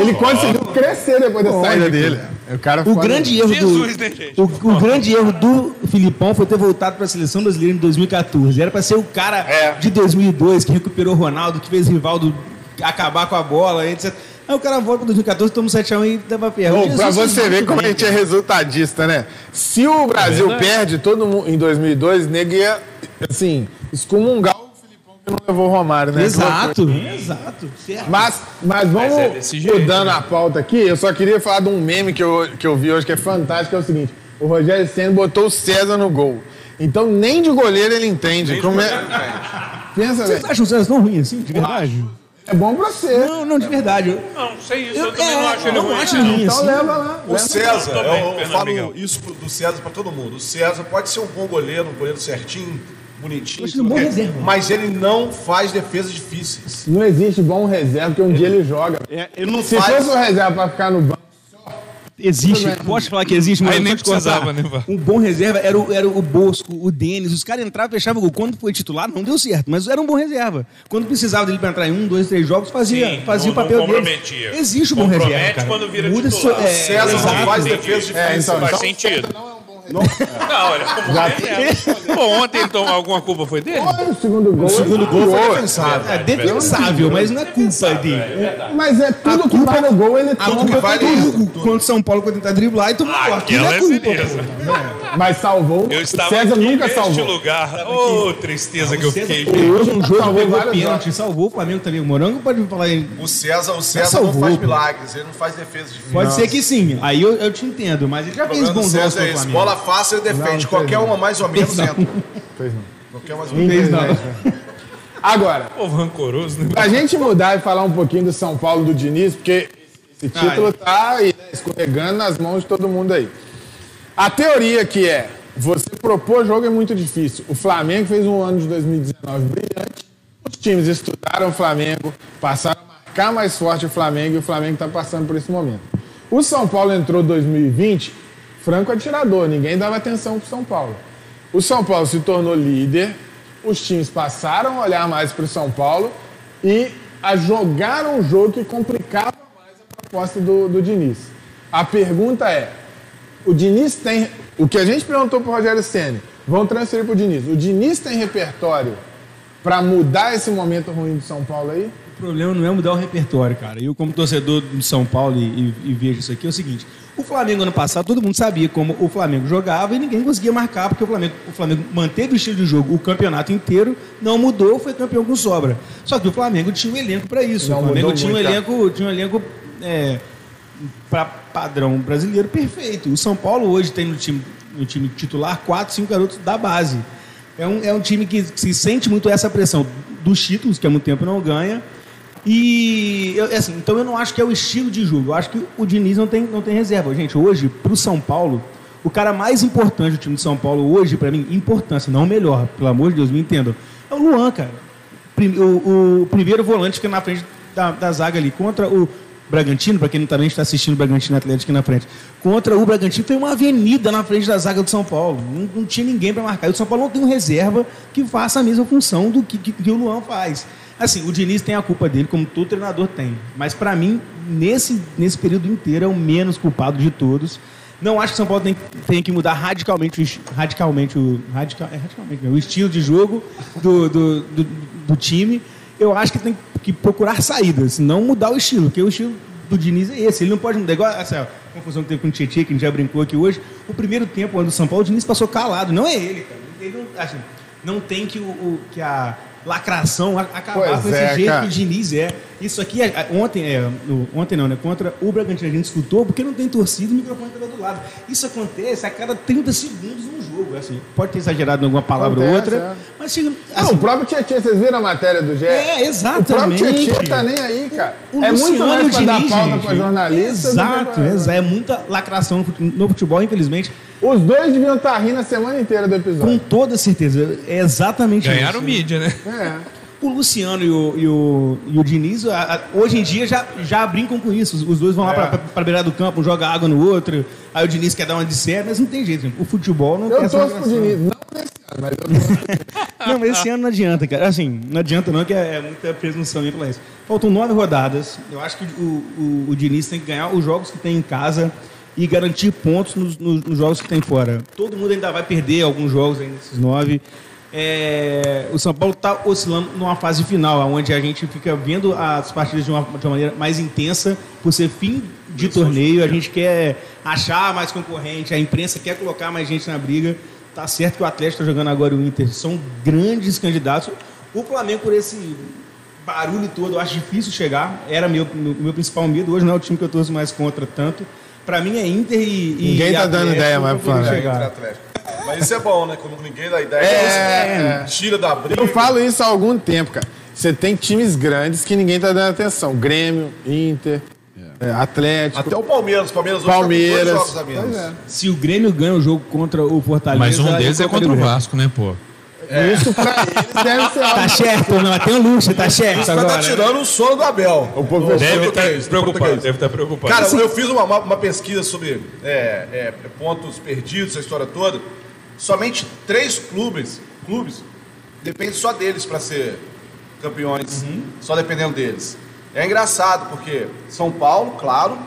Ele conseguiu crescer depois da saída dele. O cara
O grande erro
Jesus,
do
né, gente?
o, o grande erro do Filipão foi ter voltado para a seleção brasileira em 2014. Era para ser o cara
É.
de 2002 que recuperou o Ronaldo, que fez o Rivaldo acabar com a bola, etc. Aí o cara volta para 2014, toma um 7x1 e dava ferro.
Ô,
Jesus
pra você ver como a gente é resultadista, né? Se o Brasil
verdade.
perde todo mundo em 2002, nego ia, assim, excomungar o que não levou o Romário, né?
Exato, exato. Certo.
Mas, mas vamos
Mas é jeito,
mudando
né?
a pauta aqui. Eu só queria falar de um meme que eu, que eu vi hoje que é fantástico, que é o seguinte. O Rogério Senna botou o César no gol. Então nem de goleiro ele entende. Como é... Pensa,
Vocês acham o César tão ruim assim, de verdade?
É bom pra você.
Não, não, de verdade. Eu,
Não, sei isso, eu,
eu,
também
é,
não acho ele
não
ruim.
acho ruim
Então
assim.
leva lá.
O
leva.
César, eu, eu
Fernando
falo
Miguel.
isso do César pra todo mundo. O César pode ser um bom goleiro, um goleiro certinho, bonitinho,
ele um bom reserva.
mas ele não faz defesas difíceis.
Não existe bom reserva, porque um dia ele joga.
Ele não
Se
faz.
fosse o reserva pra ficar no banco,
Existe, posso falar que existe, mas
Aí nem precisava, né, Vá?
Um bom reserva era o, era o Bosco, o Denis, os caras entravam, fechavam o gol. Quando foi titular, não deu certo, mas era um bom reserva. Quando precisava dele pra entrar em um, dois, três jogos, fazia,
Sim,
fazia
não-
o papel dele.
comprometia.
Existe o bom
Compromete
reserva, cara.
quando vira
Muda
titular.
é,
César não faz
entendi.
defesas
É, então,
Faz
então-
sentido. Não, olha, como reserva. Pô, ontem então alguma culpa foi dele?
olha o segundo gol.
O segundo gol foi
defensável.
defensável.
É defensável, mas não é culpa dele.
Mas é tudo que vai no gol, ele
A
toma.
culpa
vai
foi
nele.
do contra o São Paulo quando tentar driblar e tomou
Ah.
Não é
é
culpa,
beleza.
Mas salvou.
Eu estava
César
aqui
nunca salvou.
lugar. Ô, tristeza que eu fiquei.
Hoje um jogo
Salvou
pênalti, salvou o Flamengo também. O Morango pode falar aí.
O César, o César
salvou,
não faz milagres, ele não faz defesas difíceis.
Pode ser que sim. Aí eu, eu te entendo, mas ele já
O
fez bons jogos
é. Bola fácil ele defende.
Não,
Qualquer
não.
uma mais ou menos entra.
Fez não.
Não quer mais
Infelizmente, né? Agora,
Povo rancoroso, né?
pra gente mudar e falar um pouquinho do São Paulo do Diniz, porque esse título tá aí, né, escorregando nas mãos de todo mundo aí. A teoria que é, você propor jogo é muito difícil. O Flamengo fez um ano de 2019 brilhante, os times estudaram o Flamengo, passaram a marcar mais forte o Flamengo e o Flamengo está passando por esse momento. O São Paulo entrou 2020 franco atirador, ninguém dava atenção pro São Paulo. O São Paulo se tornou líder, os times passaram a olhar mais para o São Paulo e a jogar um jogo que complicava mais a proposta do, do Diniz. A pergunta é: o Diniz tem. O que a gente perguntou para o Rogério Senna, vão transferir para o Diniz. O Diniz tem repertório para mudar esse momento ruim do São Paulo aí?
O problema não é mudar o repertório, cara. Eu, como torcedor de São Paulo e, e- e vejo isso aqui, é o seguinte: o Flamengo ano passado, todo mundo sabia como o Flamengo jogava e ninguém conseguia marcar, porque o Flamengo, o Flamengo manteve o estilo de jogo o campeonato inteiro, não mudou, foi campeão com sobra. Só que o Flamengo tinha um elenco para isso.
Não
o Flamengo tinha um
muito, tá?
elenco, tinha um elenco é, para padrão brasileiro perfeito. O São Paulo hoje tem no time, no time titular quatro, cinco garotos da base. É um, é um time que se sente muito essa pressão dos títulos, que há muito tempo não ganha. E, eu- assim, então eu não acho que é o estilo de jogo. Eu acho que o Diniz não tem, não tem reserva. Gente, hoje, pro São Paulo, o cara mais importante do time de São Paulo hoje, pra mim, importância, não o melhor, pelo amor de Deus, me entendam, é o Luan, cara. O, o primeiro volante que é na frente da, da zaga ali, contra o Bragantino, para quem também está assistindo o Bragantino Atlético aqui na frente, contra o Bragantino tem uma avenida na frente da zaga do São Paulo. Não, não tinha ninguém para marcar. E o São Paulo não tem um reserva que faça a mesma função do que, que, que o Luan faz. Assim, o Diniz tem a culpa dele, como todo treinador tem. Mas para mim, nesse, nesse período inteiro, é o menos culpado de todos. Não acho que o São Paulo tem, tem que mudar radicalmente, radicalmente, o, radical, é radicalmente mesmo, o estilo de jogo do, do, do, do time. Eu acho que tem que procurar saídas, não mudar o estilo, porque o estilo do Diniz é esse. Ele não pode mudar. Igual essa confusão que teve com o Tietchan, que a gente já brincou aqui hoje. O primeiro tempo onde o São Paulo, o Diniz passou calado. Não é ele, cara. Ele não, assim, não tem que, o, o- que a lacração acabar
Pois
com esse
é,
jeito
cara.
que o Diniz é. Isso aqui, é- ontem, é, no- ontem não, né? Contra o Bragantino a gente escutou, porque não tem torcida o microfone estava do lado. Isso acontece a cada 30 segundos num jogo. Assim, pode ter exagerado em alguma palavra ou
Acontece,
outra,
é.
mas chega.
Não,
assim,
o próprio Tietchan, vocês viram a matéria do GE?
É, exatamente.
O próprio Tietchan tá nem aí, cara.
O
é muito mais pra dar
Diniz,
pauta
gente.
pra jornalista.
Exato, exato. É muita lacração no no futebol, infelizmente.
Os dois deviam estar rindo a semana inteira do
Com
episódio.
toda certeza. É exatamente
Ganharam
isso.
mídia, né?
É.
O Luciano e o, e o, e o Diniz, a- a- hoje em dia, já, já brincam com isso. Os, os dois vão lá
É.
pra, pra, pra beirada do campo, um joga água no outro. Aí o Diniz quer dar uma de sério, mas não tem jeito. gente. O futebol não tem
Eu
essa
torço pro. Diniz. Não nesse ano, mas eu tô...
Não, mas esse ano não adianta, cara. Assim, não adianta não, que é, é muita presunção aí pra isso. Faltam nove rodadas. Eu acho que o, o, o Diniz tem que ganhar os jogos que tem em casa e garantir pontos nos, nos- nos jogos que tem fora. Todo mundo ainda vai perder alguns jogos aí nesses nove. É, o São Paulo está oscilando numa fase final, onde a gente fica vendo as partidas de uma, de uma maneira mais intensa, por ser fim de torneio. A gente quer achar mais concorrente, a imprensa quer colocar mais gente na briga. Tá certo que o Atlético está jogando agora o Inter são grandes candidatos. O Flamengo, por esse barulho todo, eu acho difícil chegar. Era meu, meu, meu principal medo. Hoje não é o time que eu torço mais contra tanto. Para mim é Inter e. e
Ninguém
e
tá dando ideia mais
pra
pro Flamengo.
Mas isso é bom, né? Quando ninguém dá ideia,
É,
você tira da briga.
Eu falo isso há algum tempo, cara. Você tem times grandes que ninguém tá dando atenção. Grêmio, Inter, é, Atlético.
Até o Palmeiras. O Palmeiras hoje tá
Palmeiras.
dois jogos a menos.
Pois é.
Se o Grêmio ganha o jogo contra o Fortaleza.
Mas um deles é contra o Vasco, né, pô?
Isso pra eles deve ser
Tá certo, não, tem o luxo, tá certo.
Isso
agora.
vai estar tirando o sono do Abel.
O professor
Deve estar
do
preocupado, deve estar preocupado.
Cara, eu fiz uma, uma, pesquisa sobre é, é, pontos perdidos, essa história toda. Somente três clubes, clubes depende só deles para ser campeões, só dependendo deles. É engraçado porque São Paulo, claro,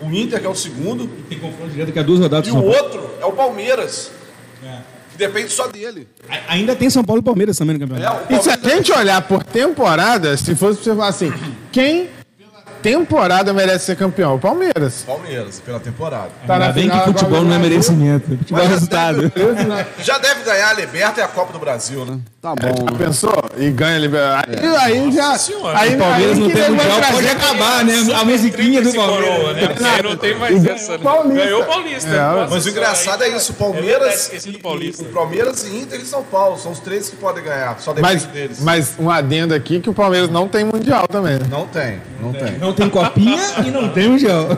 o Inter que é o segundo
Tem confronto direto que é duas rodadas
e o outro é o Palmeiras, que depende só dele.
A- Ainda tem São Paulo e Palmeiras também no
É,
campeonato.
o
E se a gente olhar por temporada, se fosse pra você falar assim, quem, temporada merece ser campeão? O Palmeiras.
Palmeiras, pela temporada.
Tá
Ainda
na
bem que
final
futebol
agora
não é merecimento. Futebol é resultado.
Já deve ganhar a Liberta e a Copa do Brasil, né? Tá bom. né?
Pensou? E ganha liberado. Aí, aí já.
Senhora.
Aí,
O Palmeiras
aí
não
que
tem mundial, pode acabar, né? A musiquinha do
Tríplice coroa,
Palmeiras.
né? Aí não tem mais
E
essa. né?
Paulista.
Ganhou o Paulista.
É,
Nossa,
Mas o engraçado é isso, o
É
Palmeiras,
esqueci do
e-
Paulista.
e- o Palmeiras e Inter e São Paulo são os três que podem ganhar, só depende
Mas,
deles.
mas um adendo aqui que o Palmeiras não tem mundial também. né?
Não tem, não tem.
Não tem copinha e não tem mundial.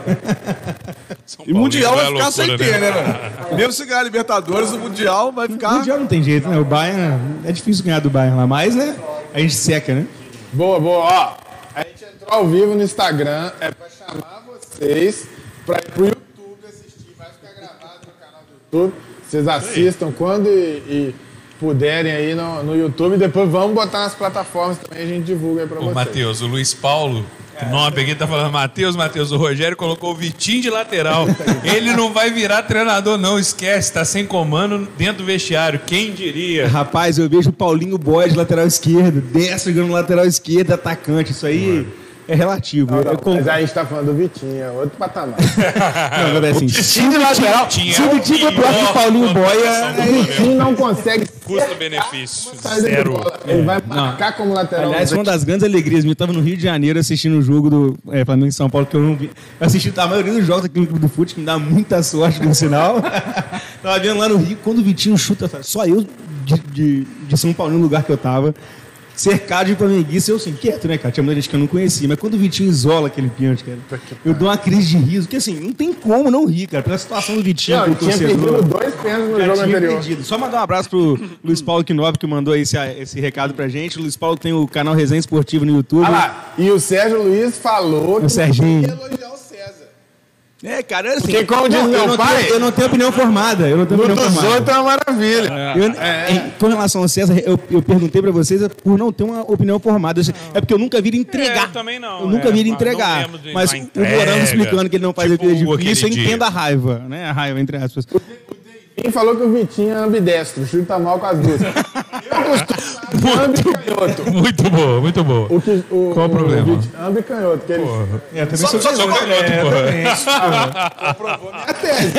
E Mundial vai ficar
é
sem ter, né, velho? Mesmo se ganhar a Libertadores, o Mundial vai ficar.
Mundial não tem jeito, né? O Bayern é difícil ganhar do Bayern lá, mas né? A gente seca, né?
Boa, boa. Ó, a gente entrou ao vivo no Instagram. É pra chamar vocês pra ir pro YouTube assistir. Vai ficar gravado no canal do YouTube. Vocês assistam quando e, e puderem aí no, no YouTube. Depois vamos botar nas plataformas também. A gente divulga aí pra
Ô,
vocês.
Matheus, o Luiz Paulo, nome aqui tá falando Matheus, Matheus. O Rogério colocou o Vitinho de lateral. Ele não vai virar treinador, não. Esquece, tá sem comando dentro do vestiário. Quem diria?
Rapaz, eu vejo o Paulinho Boy de lateral esquerdo, destro jogando lateral esquerdo, atacante. Isso aí é relativo.
Não,
Eu
Mas aí a gente tá falando do Vitinho, é outro patamar.
Não, é assim, se o
de lateral
Vitinho- se o Vitinho for pior que o Paulinho Boy, é...
o Vitinho não consegue
Custo-benefício, zero.
Ele vai marcar como lateral.
Aliás, uma das grandes alegrias minha. Eu tava no Rio de Janeiro assistindo o jogo do é, Flamengo e São Paulo, que eu não vi. Eu assisti a maioria dos jogos aqui no Clube do Fute, que me dá muita sorte no sinal. tava vendo lá no Rio, quando o Vitinho chuta, só eu de, de, de São Paulo no lugar que eu tava. Cercado de flamenguista, eu assim, quieto, né, cara? Tinha muita gente que eu não conhecia. Mas quando o Vitinho isola aquele pênalti, cara, eu dou uma crise de riso. Porque assim, não tem como não rir, cara. Pela situação do Vitinho,
Não,
como
tinha
torcedor.
perdido dois pênaltis no jogo anterior.
perdido. Só mandar um abraço pro Luiz Paulo Quinob, que mandou esse, esse recado pra gente. O Luiz Paulo tem o canal Resenha Esportivo no YouTube.
Ah lá, e o Sérgio Luiz falou que
Serginho.
ia elogiar o.
É, cara, assim.
Porque, como diz
não,
meu
eu não
pai,
Tenho, eu não tenho opinião formada. Eu não tenho opinião formada.
outros é uma maravilha.
Eu- em- com relação ao César, eu, eu perguntei pra vocês é por não ter uma opinião formada. Sei- É porque eu nunca vi ele entregar.
É, eu também não,
Eu nunca
é,
vi ele entregar. Mas o Morango explicando que ele não faz
tipo
a vida difícil, eu entendo a raiva, né? A raiva, entre aspas.
Quem falou que o Vitinho é ambidestro, chuta mal com as duas. Eu costumo falar ambi e canhoto.
Muito boa, muito boa.
O que, o,
Qual o problema?
Vitinho- Ambi e canhoto, que ele
É, também
Só, só, só,
Só canhoto, porra.
é a tese.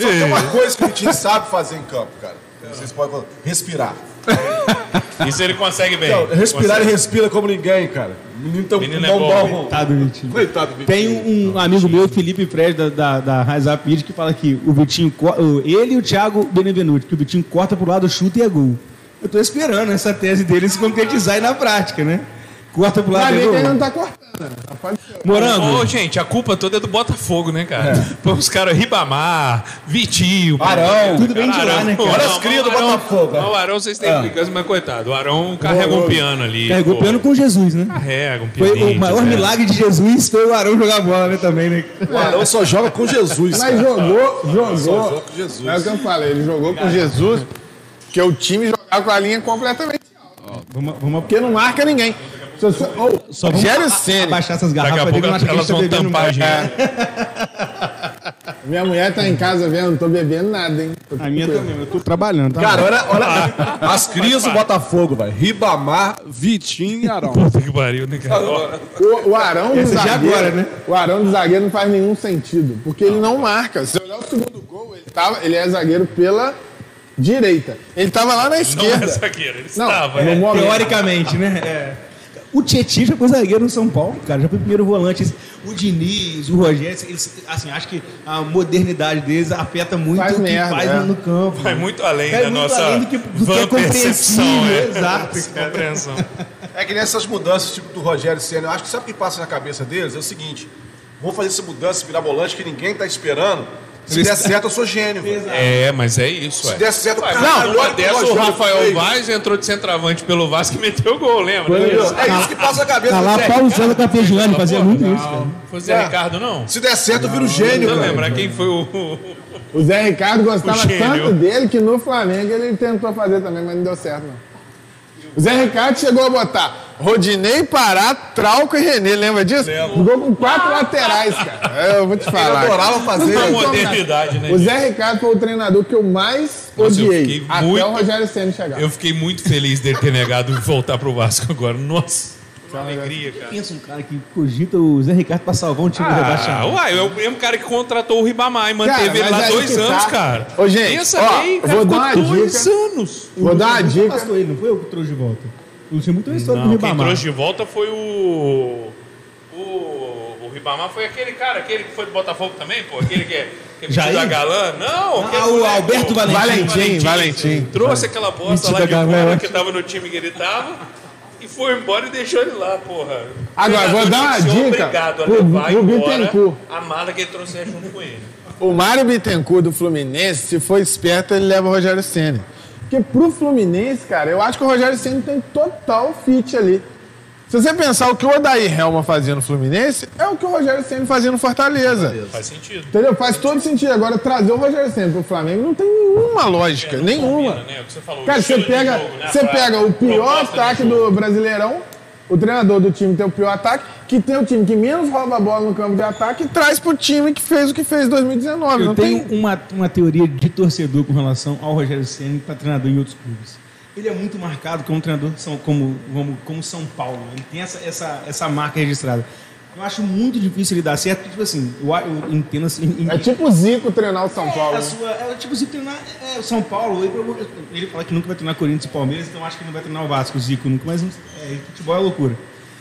só tem uma coisa que o Vitinho sabe fazer em campo, cara. Vocês podem falar. Respirar.
Isso ele consegue bem.
Não, respirar
Consegue.
ele respira como ninguém, cara. Menino tão
Menino é
bom.
Coitado do Vitinho.
Coitado do Vitinho.
Tem um, um amigo meu, Felipe Fred, da, da, da Rise Up Media, que fala que o Vitinho, ele e o Thiago Benevenuti, que o Vitinho corta pro lado, chuta e é gol. Eu tô esperando essa tese dele se concretizar aí na prática, né? Corta pro lado e é gol.
ele não tá cortando. Ser.
Morango,
Ô, gente, a culpa toda é do Botafogo, né, cara? Pô, os caras Ribamar, Vitinho,
Arão.
Tudo bem de lá, né, cara?
Olha as crias do Botafogo.
Não, o Arão vocês têm implicância, mas coitado, o Arão carrega um piano ali.
carregou
pô.
piano com Jesus, né?
Carrega um pianinho.
o maior
né?
milagre de Jesus foi o Arão jogar bola, né, também, né?
O Arão só joga com Jesus.
Mas
cara.
jogou, jogou.
jogou com Jesus.
É o que eu falei, ele jogou com Jesus, porque o time jogava com a linha completamente alta.
Vamos, vamos
Porque não marca ninguém. Eu sou- Ô,
só vamos abaixar essas
Daqui a
garrafas
pouco elas
tá
vão tampar a
mais.
gente.
Minha mulher tá em casa vendo, não tô bebendo nada, hein? Tô
A minha
tranquilo.
também, eu tô trabalhando, tá?
Cara, olha, olha as crias do Botafogo, velho. Ribamar, Vitinho e Arão.
Puta que pariu, né, cara?
O, o Arão do
já
zagueiro,
agora, né?
o Arão do zagueiro não faz nenhum sentido, porque ele não marca. Se olhar o segundo gol, ele, tava, ele é zagueiro pela direita. Ele tava lá na
Não é
esquerda.
zagueiro, ele
Não,
estava.
momento.
Teoricamente, né? É. O Tietchan já foi zagueiro no São Paulo, cara. Já foi primeiro volante. O Diniz, o Rogério, eles, assim, acho que a modernidade deles afeta muito
Faz
o que
merda,
faz
é.
no, campo.
Vai muito além
Vai
da
muito
nossa
além do que- do que é compreensível,
é.
exato,
Compreensão.
É que nessas mudanças, tipo do Rogério Senna, eu acho que sabe o que passa na cabeça deles? É o seguinte: vamos fazer essa mudança mirabolante que ninguém tá esperando. Se der certo, eu sou gênio. velho.
É, mas é isso,
Se
é.
der certo, caralho, olha o que
dessa, o Rafael
fez.
Vaz entrou de centroavante pelo Vasco e meteu gol, lembra?
É isso que passa na cabeça
Tá lá. Paulo César Capegiani, fazia muito isso, cara.
Foi o Zé
É.
Ricardo, não?
Se der certo, eu viro gênio,
Não
velho.
lembrar quem foi o.
O Zé Ricardo gostava
O
tanto dele que no Flamengo ele tentou fazer também, mas não deu certo, não. O Zé Ricardo chegou a botar Rodinei, Pará, Trauco e Renê, lembra disso? Jogou com quatro laterais, cara. Eu vou te falar.
adorava fazer.
Modernidade, né?
O Zé Ricardo foi o treinador que eu mais
Nossa, eu
odiei.
fiquei
Até
muito-
o Rogério Senna chegar.
Eu fiquei muito feliz dele ter negado voltar pro Vasco agora. Nossa. Uma alegria, cara.
Pensa um cara que cogita o Zé Ricardo pra salvar um time do
Ah,
rebaixamento.
uai, é o mesmo cara que contratou o Ribamar e manteve
Cara,
ele lá
aí
dois anos,
tá.
cara.
Ô, gente,
Pensa
ó,
bem, cara,
vou dar uma
dois
dica.
anos.
Vou dar uma dica.
Afastou ele, não foi eu que trouxe de volta. O Luxemburgo tem uma história
Não,
com o
quem
Ribamar.
trouxe de volta foi o. O, o Ribamar foi aquele cara, aquele que foi do Botafogo também, pô, aquele que é. Que é
Jair?
metido a galã. Não, aquele
Ah, o
moleque,
Alberto
pô.
Valentim.
Valentim, Valentim.
Trouxe aquela bosta lá de fora que tava no time que ele tava e foi embora e deixou ele lá, porra.
Agora, vou dar uma dica
obrigado a
pro-
levar
pro
embora
Bittencourt.
a mala que ele trouxe junto com ele.
O Mário Bittencourt do Fluminense, se for esperto, ele leva o Rogério Ceni. Porque pro Fluminense, cara, eu acho que o Rogério Ceni tem total fit ali. Se você pensar o que o Odair Helma fazia no Fluminense, é o que o Rogério Ceni fazia no Fortaleza.
Faz sentido.
Entendeu? Faz todo sentido. Agora, trazer o Rogério Ceni pro Flamengo não tem nenhuma lógica.
É,
nenhuma.
combina, né? O que você falou,
Cara, você pega,
jogo, né?
você
Pra-
pega o pior ataque
jogo.
do Brasileirão, o treinador do time tem o pior ataque, que tem o time que menos rouba a bola no campo de ataque e traz pro time que fez o que fez em 2019.
Eu
não
tenho
tem...
uma, uma teoria de torcedor com relação ao Rogério Ceni para treinador em outros clubes. Ele é muito marcado como treinador são, como, como, como São Paulo. Ele tem essa, essa, essa marca registrada. Eu acho muito difícil ele dar certo, tipo assim, eu, eu entendo assim.
É tipo o Zico treinar o São Paulo.
É, a sua, é tipo se treinar é, o São Paulo. Ele, ele fala que nunca vai treinar Corinthians e Palmeiras, então acho que não vai treinar o Vasco, o Zico nunca. Mas é, futebol é loucura.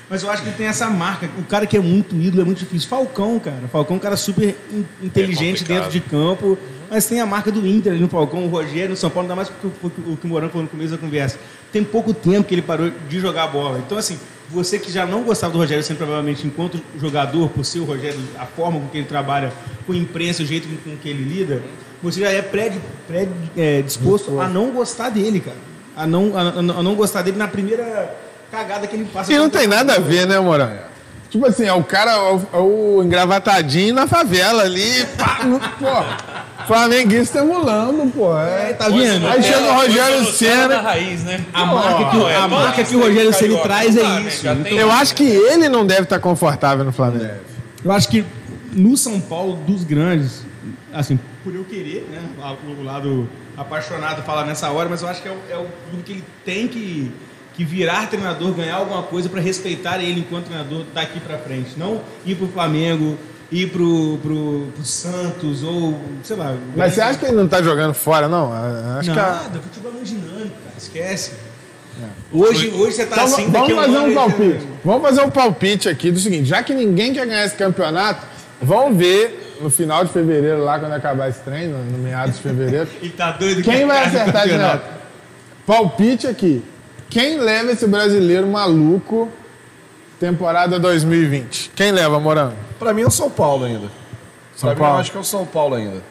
Mas eu acho que ele tem essa marca. O cara que é muito ídolo é muito difícil. Falcão, cara. Falcão é um cara super in- inteligente
complicado.
dentro de campo. Mas tem a marca do Inter ali no Falcão, o Rogério no São Paulo, ainda mais porque o, o, o que o Morão falou no começo da conversa. Tem pouco tempo que ele parou de jogar bola. Então, assim, você que já não gostava do Rogério, sempre provavelmente enquanto jogador, por ser o Rogério, a forma com que ele trabalha com a imprensa, o jeito com que ele lida, você já é pré-disposto a não gostar dele, cara. A não, a, a não gostar dele na primeira cagada que ele passa.
E não tem nada a ver, né, Moran? Tipo assim, é o cara, é o, é o engravatadinho na favela ali, pá, no- pô. Flamenguista emulando, pô. É,
Tá vendo?
Aí chega o Rogério
solução da
Ceni.
raiz, né?
A marca que,
é,
a marca que o Rogério
carioca,
traz é
dá, né?
isso. Então,
Eu acho que ele não deve estar confortável no Flamengo.
Eu acho que no São Paulo, dos grandes, assim, por eu querer, né? O lado apaixonado falar nessa hora, mas eu acho que é o, é o que ele tem que, que virar treinador, ganhar alguma coisa para respeitar ele enquanto treinador daqui para frente. Não ir pro Flamengo, ir pro, pro, pro Santos ou, sei lá.
Mas você acha que ele não tá jogando fora, não? Acho que. a-
Nada, futebol é muito dinâmico, cara. Esquece. Hoje, hoje você tá
Então,
assim,
vamos fazer um palpite. Vamos fazer um palpite aqui do seguinte: já que ninguém quer ganhar esse campeonato, vamos ver no final de fevereiro, lá quando acabar esse treino, no meados de fevereiro.
Ele tá doido
Quem
que
vai acertar de novo? Palpite aqui. Quem leva esse brasileiro maluco temporada 2020? Quem leva, Morango?
Pra mim é o São Paulo ainda.
São
pra mim
Paulo?
eu acho que é o São Paulo ainda.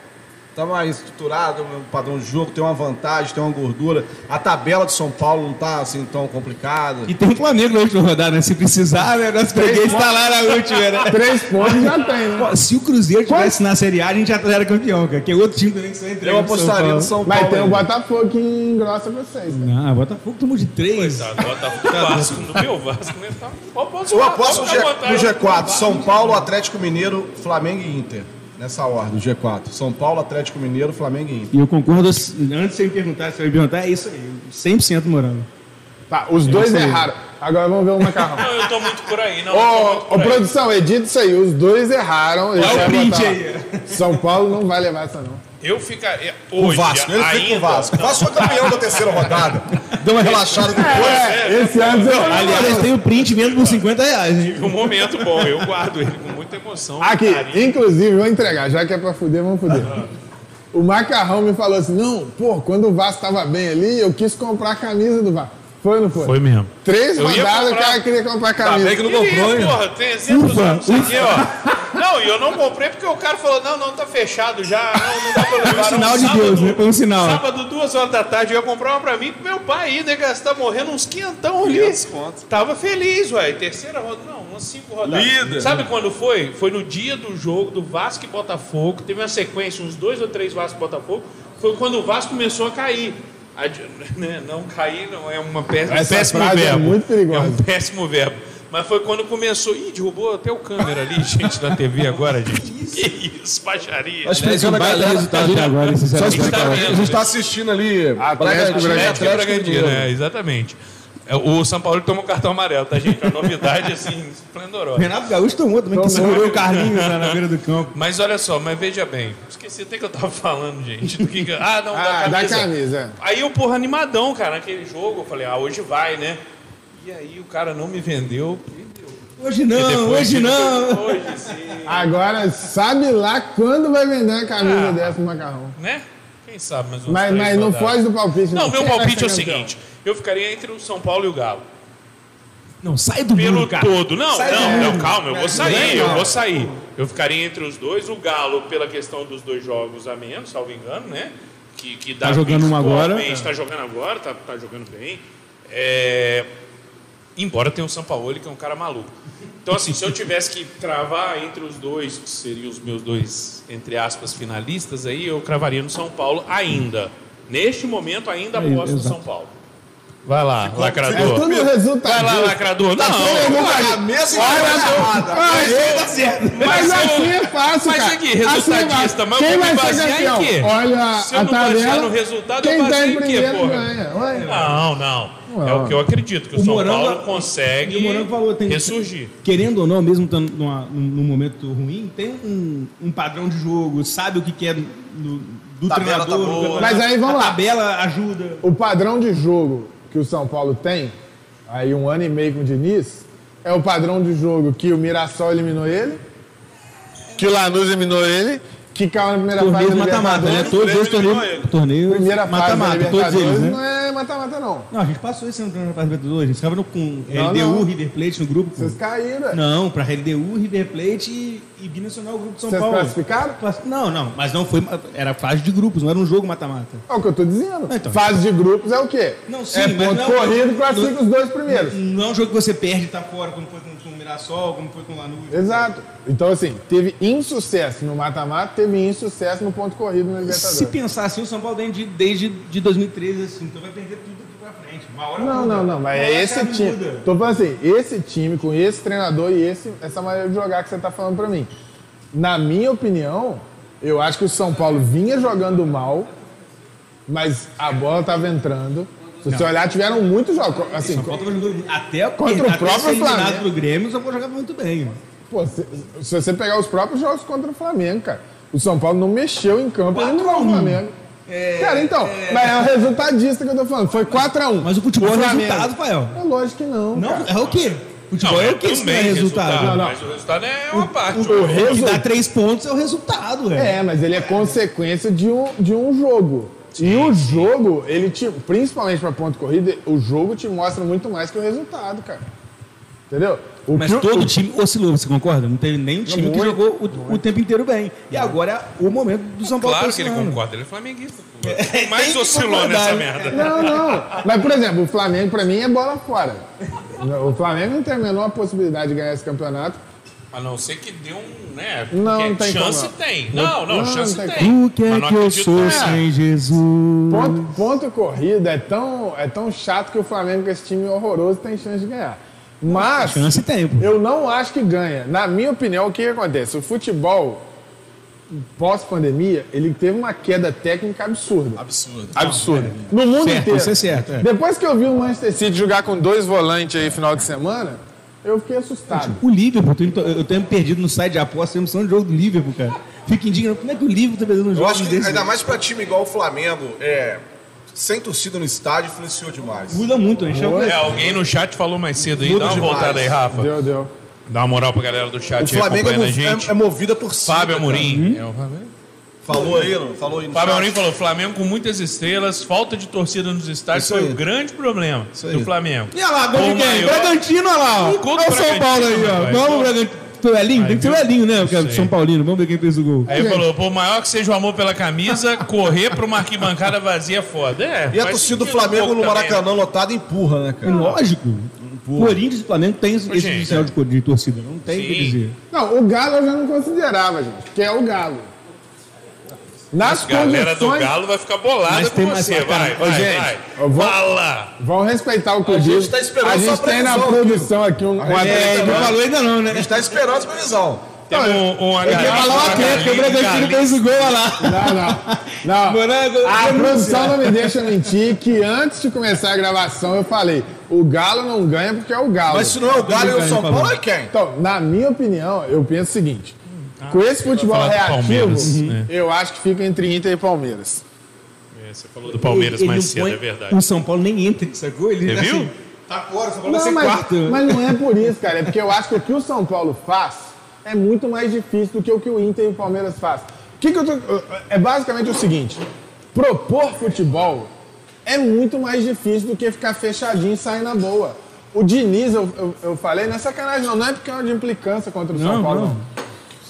Tá mais estruturado, um padrão de jogo, tem uma vantagem, tem uma gordura. A tabela de São Paulo não tá assim tão complicada.
E tem o Flamengo na última rodada, né? Se precisar, né? Nós peguei está lá na última, né?
Três pontos já tem, né?
Pô, Se o Cruzeiro estivesse na Série A, a gente já era campeão, cara. Que é outro time também que só entrega
Eu apostaria no
São
São Paulo.
Mas tem o. Botafogo que engrossa vocês. né?
Paulo. Não, Botafogo tomou de três.
Coitado, Botafogo Vasco, no meu Vasco, né? Tá-
Eu aposto no, no G4, São Paulo, Atlético Mineiro, Flamengo e Inter. Nessa ordem, o G4. São Paulo, Atlético Mineiro, Flamengo e Inter.
E eu concordo, antes de você me perguntar, se você me perguntar, é isso aí. 100% morando.
Tá, os dois
isso aí.
erraram. Agora vamos ver o macarrão.
Não, eu tô muito por aí, não. eu
Ô,
por aí.
produção, edita isso aí. Os dois erraram.
Olha o print
botar
aí.
São Paulo não vai levar essa, não.
Eu ficaria.
O
Hoje,
Vasco, ele fica com o
ainda-
Vasco. O Vasco foi campeão da terceira rodada. Deu uma relaxada depois.
É, esse ano você
Aliás, tem o print mesmo por 50 reais, hein?
Um momento bom, eu guardo ele com muita emoção.
Aqui,
carinho.
inclusive, vou entregar. Já que é pra fuder, vamos fuder. O Macarrão me falou assim: não, pô, quando o Vasco tava bem ali, eu quis comprar a camisa do Vasco. Foi ou não foi?
Foi mesmo.
Três
Eu
rodadas o cara queria comprar a
Tá
camisa.
bem que não comprou, hein?
porra, tem exemplos disso aqui, ó. Não, e eu não comprei porque o cara falou: não, não, tá fechado já, não, não dá pra levar.
Foi um sinal de
Sábado-
Deus, né? Foi um sinal.
Sábado, duas horas da tarde, eu ia comprar uma pra mim pro meu pai aí, né? Gastar morrendo uns quinhentão ali. Tava feliz, ué. Terceira rodada, não, umas cinco rodadas.
Líder.
Sabe quando foi? Foi no dia do jogo do Vasco e Botafogo. Teve uma sequência, uns dois ou três Vasco e Botafogo. Foi quando o Vasco começou a cair. Né, Não cair não é uma péssima,
Essa
péssimo
frase é
verbo.
muito perigosa.
É um péssimo verbo. Mas foi quando começou. Ih, derrubou até o câmera ali, gente, da TV agora, gente. Que isso, baixaria.
Tá explicando a
baita
galera.
resultado até agora, sinceramente.
Tá
a gente tá assistindo ali
Atlético
Bragantino.
Atlético e
Atlético
Bragantino,
Mineiro.
é, exatamente. É, O São Paulo tomou cartão amarelo, tá, gente? É uma novidade, assim,
O
esplendorosa.
Renato Gaúcho tomou também, que segurou o Carlinhos lá na beira do campo.
Mas olha só, mas veja bem. Esqueci até que eu tava falando, gente. Do que que- Ah, não,
Ah,
da
da
camisa.
camisa.
Aí eu, porra, animadão, cara, naquele jogo. Eu falei, ah, hoje vai, né? E aí o cara não me vendeu.
Hoje
E
não,
depois
hoje não.
Hoje sim.
Agora, sabe lá quando vai vender a camisa
Ah.
dessa pro macarrão.
Né? Quem sabe mais uns
Mas,
três
mas não
rodadas.
foge do palpite.
Não, meu
vai
palpite é o seguinte: eu ficaria entre o São Paulo e o Galo.
Não, sai do
Pelo
cara.
todo. Não,
Sai
não, não, calma, eu vou
É,
sair, eu
legal.
vou sair. Eu ficaria entre os dois, o Galo, pela questão dos dois jogos a menos, salvo engano, né? Que, que dá
Tá jogando um agora.
Está jogando agora, tá, tá jogando bem. É, Embora tenha o São Paulo, que é um cara maluco. Então, assim, se eu tivesse que cravar entre os dois, que seriam os meus dois, entre aspas, finalistas, aí eu cravaria no São Paulo ainda. Neste momento, ainda aposto no
exato.
São Paulo. Vai lá,
É
lacrador.
tudo resultado.
Vai lá, lacrador. Não,
A mesa
Mas assim é fácil,
Mas
cara.
aqui, resultadista,
Assim
mas eu
Quem vai ser
basear em
campeão?
quê?
Olha
Se eu
a
não basear
tabela.
no resultado, eu
quem tá
baseio
em
em quê, porra? Não, não. É
Não.
o que eu acredito, que o,
O
São
Morango-
Paulo consegue
o Morango falou, tem-
ressurgir.
Querendo ou não, mesmo estando numa- num, momento ruim, tem um, um padrão de jogo, sabe o que quer do, do
Tabela
treinador.
tá boa.
Mas aí, vamos
a
lá.
tabela ajuda.
O padrão de jogo que o São Paulo tem, aí um ano e meio com o Diniz, é o padrão de jogo que o Mirassol eliminou ele, que o Lanús eliminou ele, que caiu na primeira fase
Torneio
da
mata-mata, né? Todos os torneios.
ele.
Torneios
Primeira fase
mata-mata, todos eles, né?
não é mata-mata, não.
Não, a gente passou esse ano na fase Libertadores. A gente estava no- com
Não,
LDU,
não.
River Plate no grupo.
Vocês caíram.
Não, pra LDU, River Plate e, e Binacional, o grupo de São
Vocês
Paulo.
classificaram?
Classi- Não, não, mas não foi. Era fase de grupos, não era um jogo mata-mata.
É o que eu tô dizendo.
Então.
Fase de grupos é o quê?
Não, sim,
é
mas
ponto
não-
corrido, classifica os dois primeiros.
Não é um jogo que você perde e tá fora, como foi com, com o Mirassol, como foi com o Lanús.
Exato. Então, assim, teve insucesso no mata-mata, teve insucesso no ponto corrido na Libertadores.
Se pensar assim, o São Paulo vem de, desde de 2013, assim, então vai perder tudo aqui pra frente. Uma hora
Não,
muda.
não, não, mas é esse time.
muda.
Tô falando assim, esse time com esse treinador e esse, essa maneira de jogar que você tá falando pra mim. Na minha opinião, eu acho que o São Paulo vinha jogando mal, mas a bola tava entrando. Se você olhar, tiveram muitos jogos. Assim,
São Paulo jogando até,
Contra o
até
próprio Flamengo.
pro Grêmio, o São Paulo jogava muito bem.
pô, se, se você pegar os próprios jogos contra o Flamengo, cara, o São Paulo não mexeu em campo e eliminou o Flamengo. cara, então, mas é o resultadista que eu tô falando. Foi 4x1.
Mas o futebol é resultado, Fael.
É lógico que não.
Não,
cara.
é o quê? Futebol é o que isso não é
também
resultado.
Não, não.
Mas o resultado é uma parte.
o
O
resu-
O que dá três pontos é o resultado, velho.
É, mas ele é consequência de um, de um jogo. E o jogo, ele te, principalmente para ponto corrida, o jogo te mostra muito mais que o resultado, cara. Entendeu? O
Mas
que
todo
o-
time oscilou, você concorda? Não teve nenhum time que
muito,
jogou o, o tempo inteiro bem. E agora é o momento do São Paulo
Claro que ele concorda, ele é flamenguista. Quem mais
que
oscilou nessa merda?
Não, não. Mas, por exemplo, o Flamengo, para mim, é bola fora. O Flamengo não tem a menor possibilidade de ganhar esse campeonato.
A não ser que dê um, né?
Não, não tem
chance
como.
tem. Não, não,
Não,
chance
não tem
tem.
O que é que eu sou
nada.
sem Jesus?
Ponto, ponto corrida é tão, é tão chato que o Flamengo, com esse time horroroso, tem chance de ganhar. Mas.
Chance tem, pô.
Eu não acho que ganha. Na minha opinião, o que, que acontece? O futebol, pós-pandemia, ele teve uma queda técnica absurda.
Absurdo.
Absurda. No mundo
Certo,
inteiro.
isso é certo, é.
Depois que eu vi o Manchester City jogar com dois volantes aí final de semana, eu fiquei assustado.
O Liverpool, eu tenho, eu tenho perdido no site de aposta, temos noção de jogo do Liverpool, cara. Fico indignado. Como é que o Liverpool tá perdendo um
Eu
jogo
acho que
desse?
ainda mais pra time igual o Flamengo, é, sem torcida no estádio, influenciou demais.
Muda muito, né? Chama-
É, alguém no chat falou mais cedo aí.
Muda
Dá uma
demais.
voltada aí, Rafa.
Deu, deu.
Dá uma moral pra galera do chat
O
aí
Flamengo é,
acompanhando a
mov-
gente.
é, é movido a torcida.
Fábio. Amorim. É o Fábio
Falou aí, não? Falou aí
Fábio. Amorim falou: Flamengo com muitas estrelas, falta de torcida nos estádios foi o grande problema do Flamengo.
E olha lá, gol
O
de quem? Bragantino, olha lá. ó.
O gol do
Olha o São Paulo aí, ó. Vamos, Bragantino. O Elinho? Tem que ser o
viu?
Elinho, né? Que é. São Paulino. Vamos ver quem fez o gol.
Aí ele falou: por maior que seja o amor pela camisa, correr pra uma arquibancada vazia é foda. É,
E a torcida do
um
Flamengo
pouco
no
também, né?
Maracanã lotado empurra, né, cara?
Lógico. Corinthians e Flamengo tem esse diferencial de, de torcida. Não tem o que dizer.
Não, o Galo eu já não considerava, gente, que é o Galo. Nas
A galera do
condições,
Galo vai ficar bolada
Mas
com
tem
você. Vai, vai,
Ô, gente,
vai.
vou-
Fala!
vão respeitar o que eu
A gente
digo.
tá esperando
A
só
gente
a
tem na produção aqui um, uma
É, não falou ainda não,
A
né?
gente tá esperando a previsão.
Temos um, uma
Eu ia
garrafa,
falar o Atlético, o Bragantino
galinha.
fez o gol lá.
Não, não. Não.
Morango,
A produção não me deixa mentir que antes de começar a gravação eu falei: o Galo não ganha porque é o Galo.
Mas se não é o Galo e o São Paulo, é quem?
Então, na minha opinião, eu penso o seguinte: com esse futebol reativo,
Palmeiras, né?
eu acho que fica entre Inter e Palmeiras.
É, Você falou do Palmeiras
Ele
mais cedo,
põe-
é verdade.
O São Paulo nem entra, sacou? Ele,
Você viu?
Tá fora, o São Paulo vai
Não,
ser
mas,
quarto.
mas não é por isso, cara. É porque eu acho que o que o São Paulo faz é muito mais difícil do que o que o Inter e o Palmeiras faz. O que, que eu tô, é basicamente o seguinte: propor futebol é muito mais difícil do que ficar fechadinho e sair na boa. O Diniz, eu, eu, eu falei, não é sacanagem, não, não é porque é uma de implicância contra o São
Não,
Paulo,
não.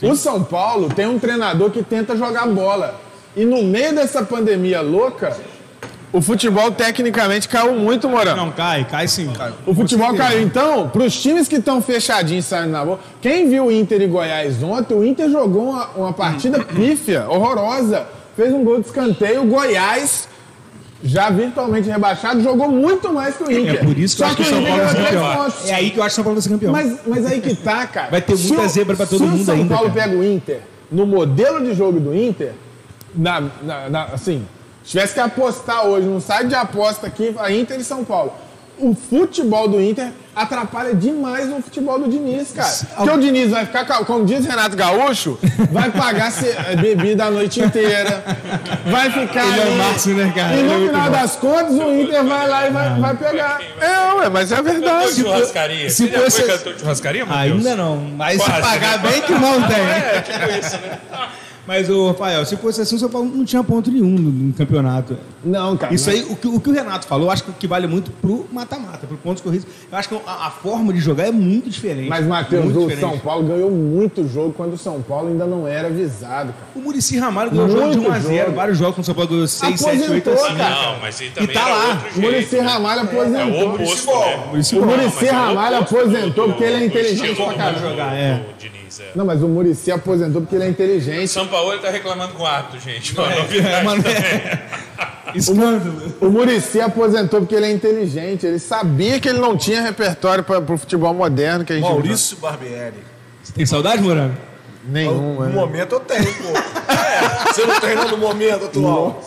Não. O São Paulo tem um treinador que tenta jogar bola. E no meio dessa pandemia louca, o futebol tecnicamente caiu muito, Morão.
Não, cai, cai sim.
O futebol caiu. Então, para os times que estão fechadinhos saindo na boa, quem viu o Inter e Goiás ontem, o Inter jogou uma, uma partida pífia, horrorosa. Fez um gol de escanteio. O Goiás, já virtualmente rebaixado, jogou muito mais que o Inter.
É por isso que eu acho que o
o
São Paulo vai ser campeão. É aí que eu acho que o São Paulo vai ser campeão.
Mas, mas aí que tá, cara.
Vai ter
Se
muita zebra pra todo
se
mundo
o São
ainda,
Paulo
cara.
pega o Inter no modelo de jogo do Inter, na, na- na- assim, se tivesse que apostar hoje num site de aposta aqui, a Inter e São Paulo. O futebol do Inter atrapalha demais o futebol do Diniz, cara. Porque o Diniz vai ficar, ca- como diz Renato Gaúcho, vai pagar eh, bebida a noite inteira, vai ficar.
Ele é o
ali,
máximo, né, cara?
E
é
no
muito
final
bom.
das contas, o Inter vai lá e vai, vai pegar. É, ué, mas é verdade.
churrascaria.
se
Você já
fosse-
foi cantor de churrascaria?
Ainda não, mas se
Quase,
pagar
né?
bem que não tem.
É, tipo isso, né?
Mas, ô, Rafael, se fosse assim, o São Paulo não tinha ponto nenhum no, no campeonato.
Não, cara.
Isso
mas-
aí, o que, o que o Renato falou, eu acho que o vale muito pro mata-mata, pro pontos corridos. Eu acho que a, a forma de jogar é muito diferente.
Mas, Matheus, o
diferente.
São Paulo ganhou muito jogo quando o São Paulo ainda não era avisado, cara.
O Murici Ramalho ganhou jogo de
Muito
1x0,
jogo.
vários jogos com o São Paulo ganhou 6, 7, 8
Aposentou,
assim.
cara.
Não, mas ele também
tá
era
lá.
O. Muricy Ramalho
É o
aposentou.
oposto, né?
Muricy
O
é o
Ramalho aposentou porque ele é inteligente pra caramba.
jogar, é.
É.
Não, mas o Muricy aposentou porque ele é inteligente.
São Paulo tá reclamando com o árbitro, gente. Uma
É,
novidade
mano,
também.
Escândalo.
O Muricy aposentou porque ele é inteligente. Ele sabia que ele não tinha repertório para o futebol moderno que a gente
Maurício Barbieri.
Você tem saudade, Morango?
Nenhum,
No
né?
momento eu tenho, pô. É, você não não no momento atual.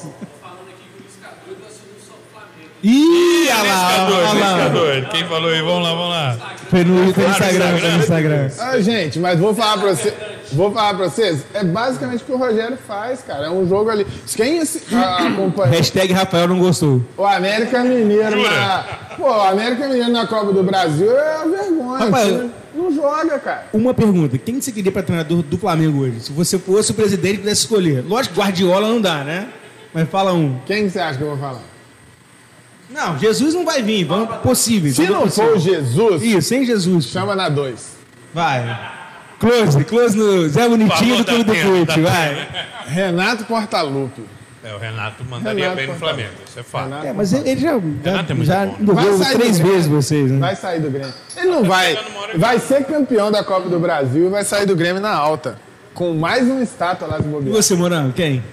Ih, olha lá, olha lá.
Quem falou aí? Vamos lá, vamos lá.
Foi no, foi no
Ah,
Instagram, foi no Instagram.
Ah, gente, mas vou falar pra você. Vou falar pra vocês, é basicamente o que o Rogério faz, cara. É um jogo ali. Quem assi- a- acompanha
Hashtag Rafael não gostou.
o América Mineiro na. Pô, o América Mineiro na Copa do Brasil é uma vergonha.
Rapaz,
time não joga, cara.
Uma pergunta: quem você queria para treinador do Flamengo hoje? Se você fosse o presidente e pudesse escolher. Lógico que Guardiola não dá, né? Mas fala um.
Quem você acha que eu vou falar?
Não, Jesus não vai vir, vamos possível.
Se não for o Jesus,
Isso, sem Jesus.
chama na 2.
Vai. Close, close no Zé Bonitinho do Clube do Fute, vai.
Renato Portaluppi.
É, o Renato mandaria
Renato
bem no. Flamengo, isso é fato.
Renato
É, mas ele já,
Renato é muito
já, envolveu
Vai sair do
três vezes vocês, né?
Vai sair do Grêmio. Ele não vai.
que
Vai ser campeão da Copa do Brasil e vai sair do Grêmio na alta. Com mais uma estátua lá de
E
bobeira.
você, Morango, quem?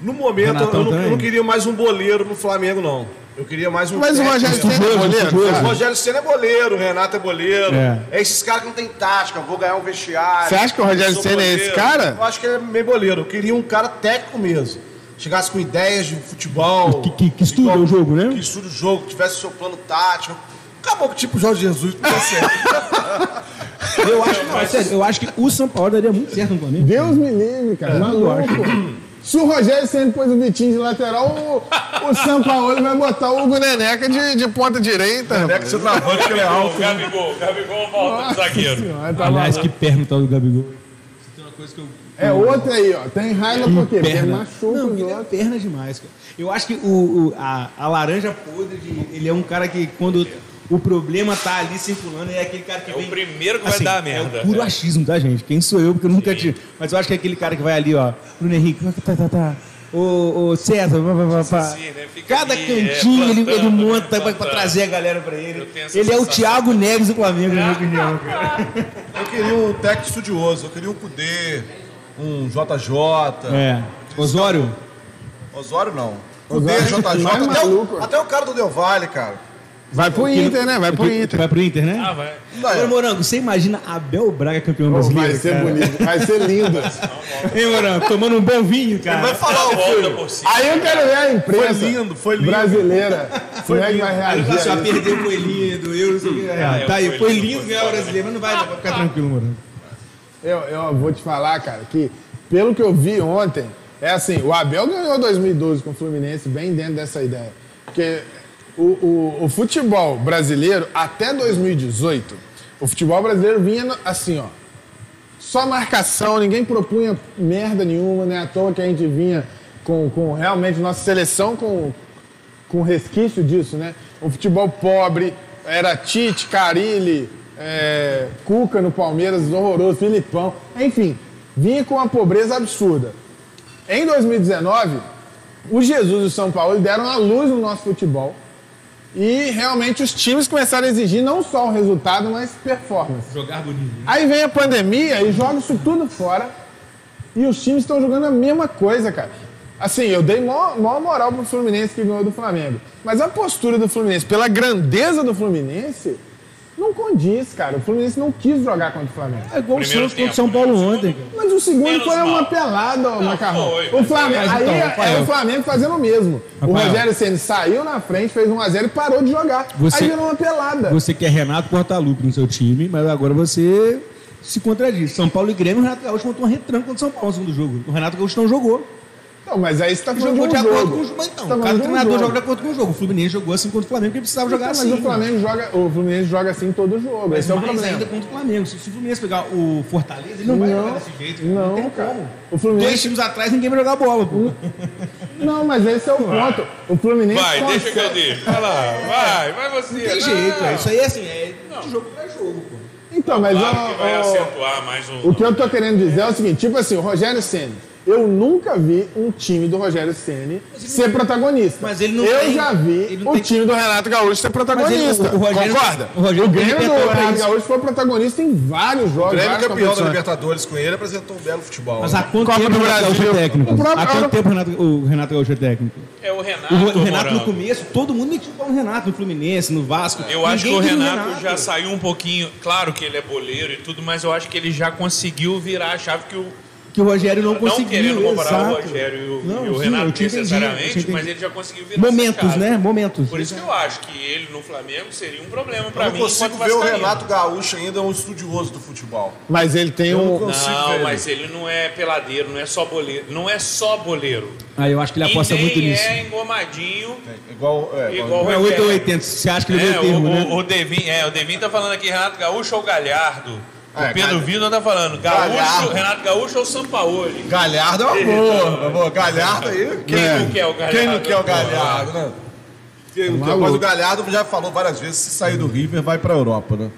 No momento, eu não, eu não queria mais um boleiro no Flamengo, não. Eu queria mais um.
Mas o. Rogério Ceni é goleiro.
O. Rogério Senna é boleiro, o Renato é boleiro.
É.
É, esses caras que não tem tática, vou ganhar um vestiário.
Você acha que o Rogério Ceni é esse cara?
Eu acho que ele é meio boleiro. Eu queria um cara técnico mesmo. Chegasse com ideias de futebol.
Que- que- que estuda
igual-
o jogo, né?
Que estuda o jogo, que tivesse o seu plano tático. Acabou que tipo o Jorge Jesus, não dá certo.
Eu acho, não, sério, eu acho que o São Paulo daria muito certo no Flamengo.
Deus me livre, cara. Maluco. Se o Rogério Ceni pôs o Vitinho de lateral, o, o São Paulo vai botar o Hugo Neneca de, de ponta direita.
É que você travante que ele é
O
alto.
Gabigol, o Gabigol volta do zagueiro.
Senhora, tá
Aliás, que perna tal do Gabigol. Tem uma coisa que eu
É outra aí, ó. Tem raiva por quê? Porque
perna.
machuca
Não, ele é perna demais, cara. Eu acho que o, o- a, a laranja podre, de- ele é um cara que quando o problema tá ali circulando, é aquele cara que
É o
vem...
primeiro que vai dar a merda.
É o puro achismo, tá, gente? Quem sou eu, porque eu nunca tive. Mas eu acho que é aquele cara que vai ali, ó. Bruno Henrique, tá, tá, tá. O, o César, pá, pá, pá.
Sim, né?
Cada
ali,
cantinho
é,
ele, ele monta pra, pra trazer a galera pra ele. Ele é o. Thiago Neves do Flamengo, na minha opinião. cara.
Eu queria um técnico estudioso. Eu queria um Cudê, um JJ.
É. Osório?
Osório não.
Osório
JJ.
mais
Até o, até o cara do Del Valle, cara.
Vai pro Inter, né? Vai pro Inter.
Vai pro Inter, né?
Ah, vai.
Agora, Morango, você imagina Abel Braga campeão
Pô,
brasileiro?
vai ser
cara?
bonito, vai ser lindo.
Hein, Morango? Tomando um bom vinho, cara.
Vai falar o
Volta
filho.
por cima.
Aí eu quero ver a imprensa
Foi lindo, foi lindo.
brasileira. Como é que vai
Aí
reagir?
ele fala
a
ó,
isso?
perdeu o coelhinho do euro, não sei o que.
Ah, é,
tá aí,
o
foi
coelhinho
lindo
foi
ganhar o brasileiro, mas não vai, pra ficar tranquilo, Morango.
Eu, eu vou te falar, cara, que pelo que eu vi ontem, é assim, o Abel ganhou 2012 com o Fluminense bem dentro dessa ideia. Porque o, o, o futebol brasileiro, até 2018, o futebol brasileiro vinha assim, ó. Só marcação, ninguém propunha merda nenhuma, né? À toa que a gente vinha com, com realmente nossa seleção com, com resquício disso, né? Um futebol pobre, era Tite, Carilli, é, Cuca no Palmeiras, horroroso, Filipão, enfim, vinha com uma pobreza absurda. Em 2019, o Jesus e o São Paulo deram a luz no nosso futebol e realmente os times começaram a exigir não só o resultado, mas performance.
Jogar bonito.
Aí vem a pandemia e joga isso tudo fora. E os times estão jogando a mesma coisa, cara. Assim, eu dei maior, maior moral pro Fluminense que ganhou do Flamengo. Mas a postura do Fluminense, pela grandeza do Fluminense, não condiz, cara. O Fluminense não quis jogar contra o Flamengo.
É igual o
Primeiro
Santos contra o São Paulo
né?
ontem, cara.
Mas o segundo
Menos
foi
mal.
uma pelada, ó, Macarrão.
foi,
o Flamengo,
mas
aí
então,
é- é, o Flamengo fazendo o mesmo. O
Rafael.
Rogério Ceni saiu na frente, fez 1x0 e parou de jogar.
Você-
Aí virou uma pelada.
Você quer Renato Portaluppi no seu time, mas agora você se contradiz. São Paulo e Grêmio, o Renato Gaúcho montou um retranco contra o São Paulo no segundo jogo. O Renato Gaúcho não jogou.
Não, mas aí você tá falando
Jogou
de
de
um
acordo
jogo.
com o jogo. Mas então,
Você tá
cada
de um
treinador
jogo.
joga de acordo com o jogo. O Fluminense jogou assim contra o Flamengo, porque precisava jogar
Então,
assim.
mas o Flamengo joga, o Fluminense joga assim todo jogo.
Mas
Esse é o problema.
ainda contra o Flamengo. Se, se o Fluminense pegar o Fortaleza, ele não, vai
Não,
jogar desse jeito.
não,
tem
cara.
como.
O
Dois
Fluminense.
times atrás, ninguém vai jogar bola, pô.
Não, mas esse é o ponto. O Fluminense.
Vai, deixa que eu
consegue-
deixo. Vai lá, vai, vai você.
Não tem
Não.
jeito, é. Isso aí é assim, é de jogo pra jogo, pô.
Então, mas
Claro
ó,
que vai
ó,
acentuar mais um.
o que eu tô querendo dizer é o seguinte: tipo assim, o Rogério Ceni. Eu nunca vi um time do Rogério Ceni ser protagonista.
mas ele não
Eu
tem-
já vi o
tem-
time do Renato Gaúcho ser protagonista.
Ele- o- o Rogério-
Concorda?
o Rogério tem
Grêmio do Renato. Gaúcho foi protagonista em vários jogos.
O Grêmio campeão da. Libertadores com ele apresentou um belo futebol.
Mas
né?
há quanto
Copa
tempo
do
o Renato Gaúcho é
Brasil.
técnico?
O próprio-
Há quanto tempo o Renato, o Renato Gaúcho é técnico?
É o
O,
Renato.
Ro- o Renato no começo, todo mundo metia o pau no Renato, no Fluminense, no Vasco.
Eu acho que
Ninguém
o
queria
Renato, já saiu um pouquinho. Claro que ele é boleiro e tudo, mas eu acho que ele já conseguiu virar a chave que o.
Que o Rogério não
Não
conseguiu.
querendo comparar
exato.
o Rogério e o,
Não,
e o
sim,
Renato
eu eu te
necessariamente,
entendi.
mas ele já conseguiu virar essa
Momentos,
chave.
né? Momentos.
Por isso que eu acho que ele no Flamengo seria um problema pra
Eu
mim.
não consigo ver o. Renato Gaúcho ainda um estudioso do futebol.
Mas ele tem
Eu não
um.
Não,
ele.
mas ele não é peladeiro, não é só boleiro. Não é só boleiro.
Aí eu acho que ele aposta muito nisso.
é engomadinho,
É igual, é,
igual o
Não é 8 ou 80, você acha que ele
É,
é, termo,
o,
né?
o, o Devin, é, o Devin tá falando aqui Renato Gaúcho ou Galhardo.
É,
o Pedro
Gal-
tá falando Gaúcho,
Galhardo.
Renato Gaúcho ou Sampaoli.
Galhardo é uma boa, uma boa. Galhardo aí.
Quem
É.
não quer o Galhardo?
Quem não quer o Galhardo, né? Quem não quer?
maluco.
Mas o Galhardo já falou várias vezes, se sair do River, vai pra Europa, né?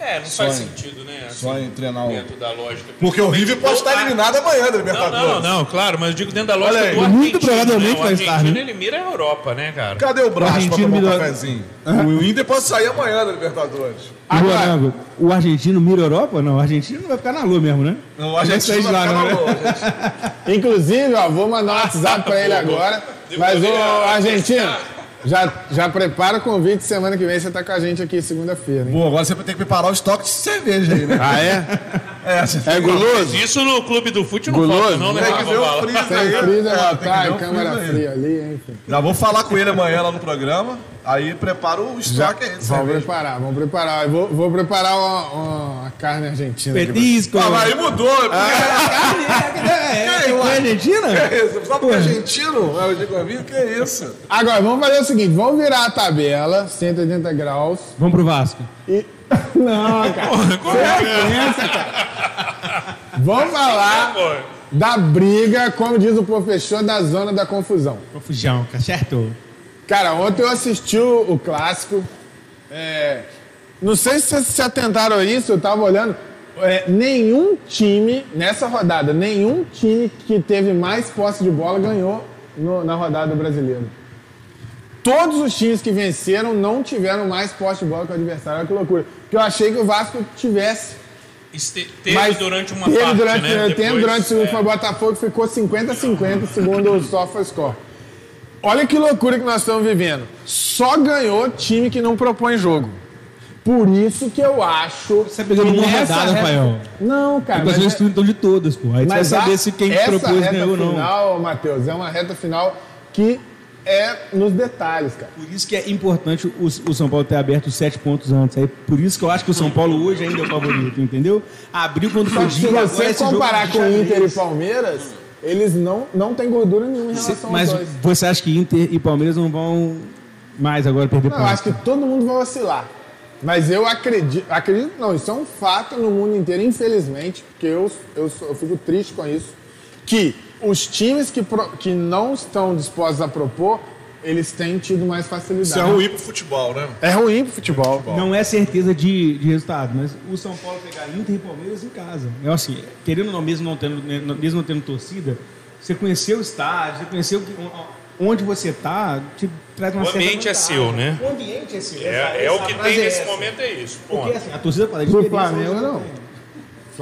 É, não faz
Só em-
sentido, né? assim,
Só em treinar o...
dentro da lógica.
Porque o River pode estar eliminado amanhã da
Não,
Libertadores.
não, não, claro, mas eu digo dentro da lógica
Olha aí.
do argentino.
Muito provavelmente
né? O
vai estar,
argentino,
né?
ele mira a Europa, né, cara?
Cadê o Brás pra
argentino
tomar um cafezinho? O Inter pode sair amanhã da Libertadores.
E o o argentino mira Europa? Não, o argentino vai ficar na lua mesmo, né?
Não,
Vai
a gente
sair de lá, não, né?
Inclusive, ó, vou mandar um WhatsApp pra ele agora. Mas, ô, argentino, já, já prepara o convite semana que vem. Você tá com a gente aqui segunda-feira, hein?
Pô, agora você vai ter que preparar o estoque de cerveja aí, né?
Ah, é?
É, você
É guloso?
Isso no clube do fute não falta, não, né,
Tem que ver o freezer
Tem
aí.
freezer,
É,
lá,
tem que
tá,
o
câmera
freezer
fria ali, enfim.
Já vou falar com ele amanhã lá no programa. Aí prepara o estoque aí
vamos preparar, vamos preparar. Eu vou, vou preparar uma, uma carne argentina.
Petisco.
Ah, aí mudou. é porque-
É, é,
Que
foi a Argentina?
Que é isso? Só porque é argentino? É o Diego Amigo? Que é isso?
Agora, vamos fazer o seguinte: vamos virar a tabela, 180 graus.
Vamos pro Vasco.
E. Não, cara. Você é pensa, cara. Vamos falar da briga, como diz o professor, da zona da confusão.
Confusão, tá certo?
Cara, ontem eu assisti o, o clássico. É, não sei se vocês se atentaram a isso, eu tava olhando. É, nenhum time, nessa rodada, nenhum time que teve mais posse de bola ganhou no- na rodada do brasileiro. Todos os times que venceram não tiveram mais posse de bola que o adversário. Olha que loucura. Porque eu achei que o Vasco tivesse.
este- teve
mas
durante uma
teve
parte,
durante o
né?
tempo,
Depois,
durante o segundo
é.
foi o Botafogo, ficou 50-50, segundo o SofaScore. Olha que loucura que nós estamos vivendo. Só ganhou time que não propõe jogo. Por isso que eu acho.
Você pegou numa rodada, Rafael.
Não, cara.
Porque às
mas
vezes
é-
tu então de todas, pô. Aí tu vai
mas
saber se quem propôs ganhou ou não.
final, Matheus, é uma reta final que é nos detalhes, cara.
Por isso que é importante o, o São Paulo ter aberto sete pontos antes. Aí, por isso que eu acho que o São Paulo hoje ainda é o favorito, entendeu? Abriu quando
Só se você comparar com. Inter e Palmeiras, eles não, não têm gordura nenhuma em relação
Mas
aos dois.
você acha que Inter e Palmeiras não vão mais agora perder
Não, eu acho que todo mundo vai oscilar. Mas eu acredito, acredito, não, isso é um fato no mundo inteiro, infelizmente, porque eu, eu, eu fico triste com isso, que os times que, pro- que não estão dispostos a propor, eles têm tido mais facilidade.
Isso é ruim pro futebol, né?
É ruim pro futebol.
Não é certeza de, de resultado, mas o São Paulo pegar Inter e Palmeiras em casa. É assim, querendo ou não, mesmo não tendo, né, mesmo não tendo torcida, você conheceu o estádio, você conheceu que- onde você tá, te traz uma
O
certa
ambiente é
vantagem.
seu, né?
O ambiente é seu. essa-
É, é
essa
o que tem
é
nesse
essa.
momento, é isso.
Porque assim, a torcida fala de
Pro
experiência,
Flamengo,
hoje
não.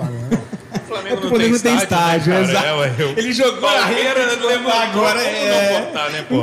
Tem.
Flamengo.
O Flamengo
É que o Flamengo não tem estádio,
né, cara?
exato.
É, ué, eu-
Ele jogou na rede,
Palmeiras
levantou
levantou,
agora, é.
não botar, né, pô?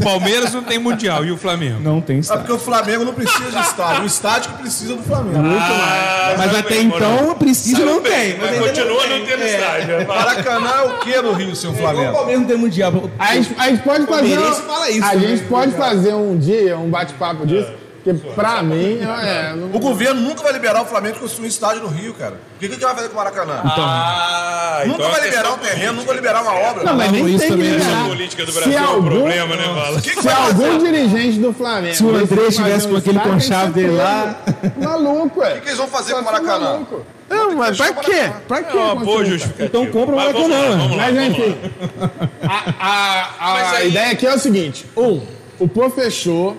O Palmeiras não tem Mundial, e o Flamengo?
Não tem
É
estádio.
porque o Flamengo não precisa de estádio. O estádio que precisa do Flamengo.
Ah,
Mas
sabe
até
bem,
então,
Moro.
precisa
Sabe
não
bem,
tem.
Mas continua
tem.
não tendo
É.
estádio.
Maracanã é o que no Rio sem o
O
Flamengo?
Palmeiras não tem mundial.
A gente, a gente pode fazer.
Palmeirense fala isso
a gente
né,
pode
cara?
fazer um dia, um bate-papo disso, porque pra mim, é. não-
O governo nunca vai liberar o Flamengo de construir um estádio no Rio, cara. O que, que ele vai fazer com o Maracanã?
Ah,
nunca
então é
vai liberar
questão
um terreno, nunca vai liberar uma obra.
Não, mas nem
isso
tem que
também, né?
liberar.
A política do
Se
Brasil é um
algum-
problema, né, Bala?
que que
Se
fazer?
algum dirigente do Flamengo.
Se o André estivesse com aquele
que
dele lá.
Maluco, ué.
O que, que eles vão fazer com o Maracanã?
maluco. Não, mas pra quê? Pra quê?
É uma boa justificativa.
Então compra o
Mas vamos
Maracanã,
lá, Vamos lá,
Mas enfim, a, a- a
Mas aí-
ideia aqui é o seguinte: um, o Pô fechou,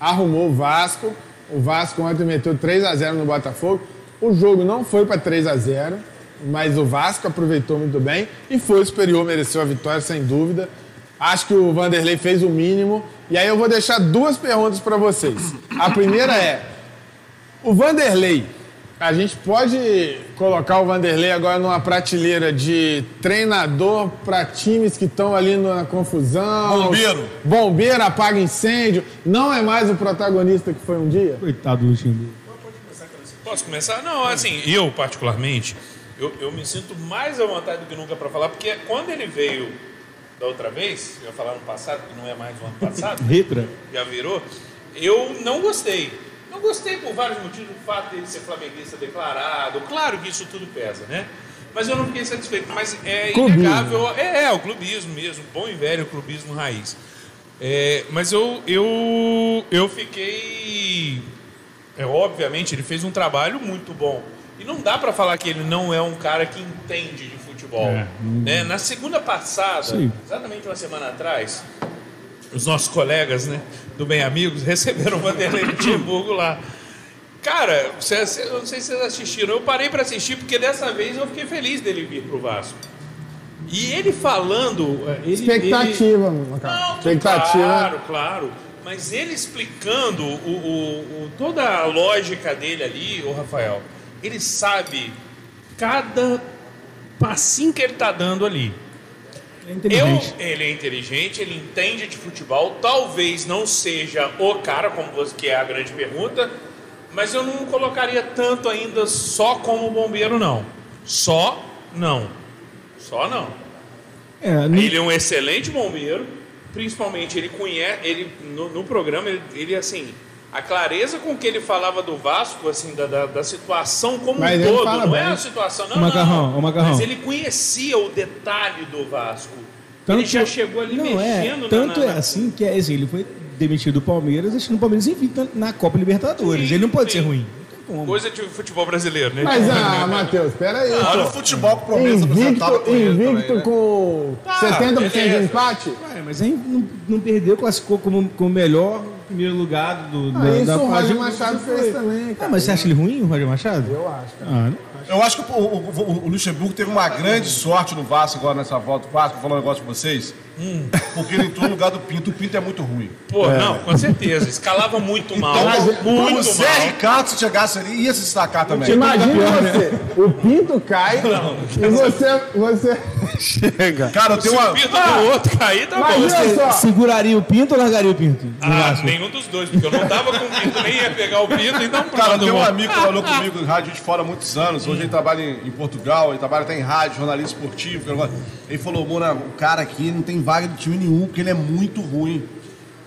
arrumou o Vasco. O Vasco ontem meteu 3 a 0 no Botafogo. O jogo não foi para 3 a 0 mas o Vasco aproveitou muito bem e foi superior, mereceu a vitória sem dúvida. Acho que o Vanderlei fez o mínimo. E aí eu vou deixar duas perguntas para vocês. A primeira é: o Vanderlei, a gente pode colocar o Vanderlei agora numa prateleira de treinador para times que estão ali na confusão.
Bombeiro.
Bombeiro, apaga incêndio. Não é mais o protagonista que foi um dia?
Coitado do Luxemburgo.
Posso começar? Não, assim, eu particularmente, eu, eu me sinto mais à vontade do que nunca para falar, porque quando ele veio da outra vez, eu ia falar no passado, que não é mais o ano passado,
Retra.
já virou, eu não gostei. Não gostei por vários motivos, o fato dele ser flamenguista declarado, claro que isso tudo pesa, né? Mas eu não fiquei satisfeito. Mas é
Clubismo.
inegável, é, é o clubismo mesmo, bom e velho clubismo raiz. É, mas eu, eu, eu fiquei. É, obviamente, ele fez um trabalho muito bom. E não dá para falar que ele não é um cara que entende de futebol. né? Na segunda passada,
Sim.
exatamente uma semana atrás, os nossos colegas né, do Bem Amigos receberam o Vanderlei Luxemburgo lá. Cara, vocês- eu não sei se vocês assistiram, eu parei para assistir porque dessa vez eu fiquei feliz dele vir pro Vasco. E ele falando. é, ele-
Expectativa,
ele-. Não,
Expectativa.
Claro, claro. Mas ele explicando o, o- o- toda a lógica dele ali, o Rafael, ele sabe cada passinho que ele tá dando ali.
É.
Eu, ele é inteligente, ele entende de futebol. Talvez não seja o cara, como você, que é a grande pergunta, mas eu não colocaria tanto ainda só como bombeiro, não. Só não. Só não.
É, no-
Ele é um excelente bombeiro, principalmente ele conhece, ele no, no programa ele, ele, assim, a clareza com que ele falava do Vasco, assim, da, da, da situação como
Mas
um todo,
fala
não é a situação, não,
O Macarrão,
não.
o Macarrão.
Mas ele conhecia o detalhe do Vasco.
Tanto-
ele já chegou ali
não,
mexendo
é,
na-
Tanto
na,
é assim que é assim, ele foi demitido do Palmeiras, deixando o Palmeiras invicto na na Copa Libertadores.
Sim,
ele não pode
sim.
ser ruim. Como.
Coisa de futebol brasileiro, né?
Mas, ah, Matheus, peraí.
Olha o futebol que o Palmeiras apresentava
Invicto, invicto
também, né?
com 70% de empate?
Ué, mas aí não, não perdeu, classificou como, como melhor primeiro lugar do,
Ah,
da,
isso
da
o Roger Machado
foi.
fez também,
Ah,
cara.
mas você acha ele ruim, o Roger Machado?
Eu acho, cara.
Ah, não.
Eu acho que o, o, o- o Luxemburgo teve uma grande sorte no Vasco agora nessa volta. O Vasco, vou falar um negócio pra vocês. Porque ele entrou no lugar do Pinto. O Pinto é muito ruim.
Pô, não, com certeza. Escalava muito mal.
Então, o
muito
Zé
mal.
Ricardo, se chegasse ali, ia se destacar também.
Imagina você, o Pinto cai e você, você chega.
Cara, eu
Se
tenho
o
uma.
pinto do outro cair, tá bom.
Imagina só,
Seguraria o Pinto ou largaria o Pinto?
Ah, nenhum dos dois, porque eu não tava com o pinto, nem ia pegar o pinto, então
Cara, tenho um
bom.
amigo que trabalhou comigo em rádio de fora há muitos anos. Hoje ele trabalha em, em Portugal, ele trabalha até em rádio, jornalista esportivo. Ele falou, Mona, o cara aqui não tem vaga de time nenhum, porque ele é muito ruim.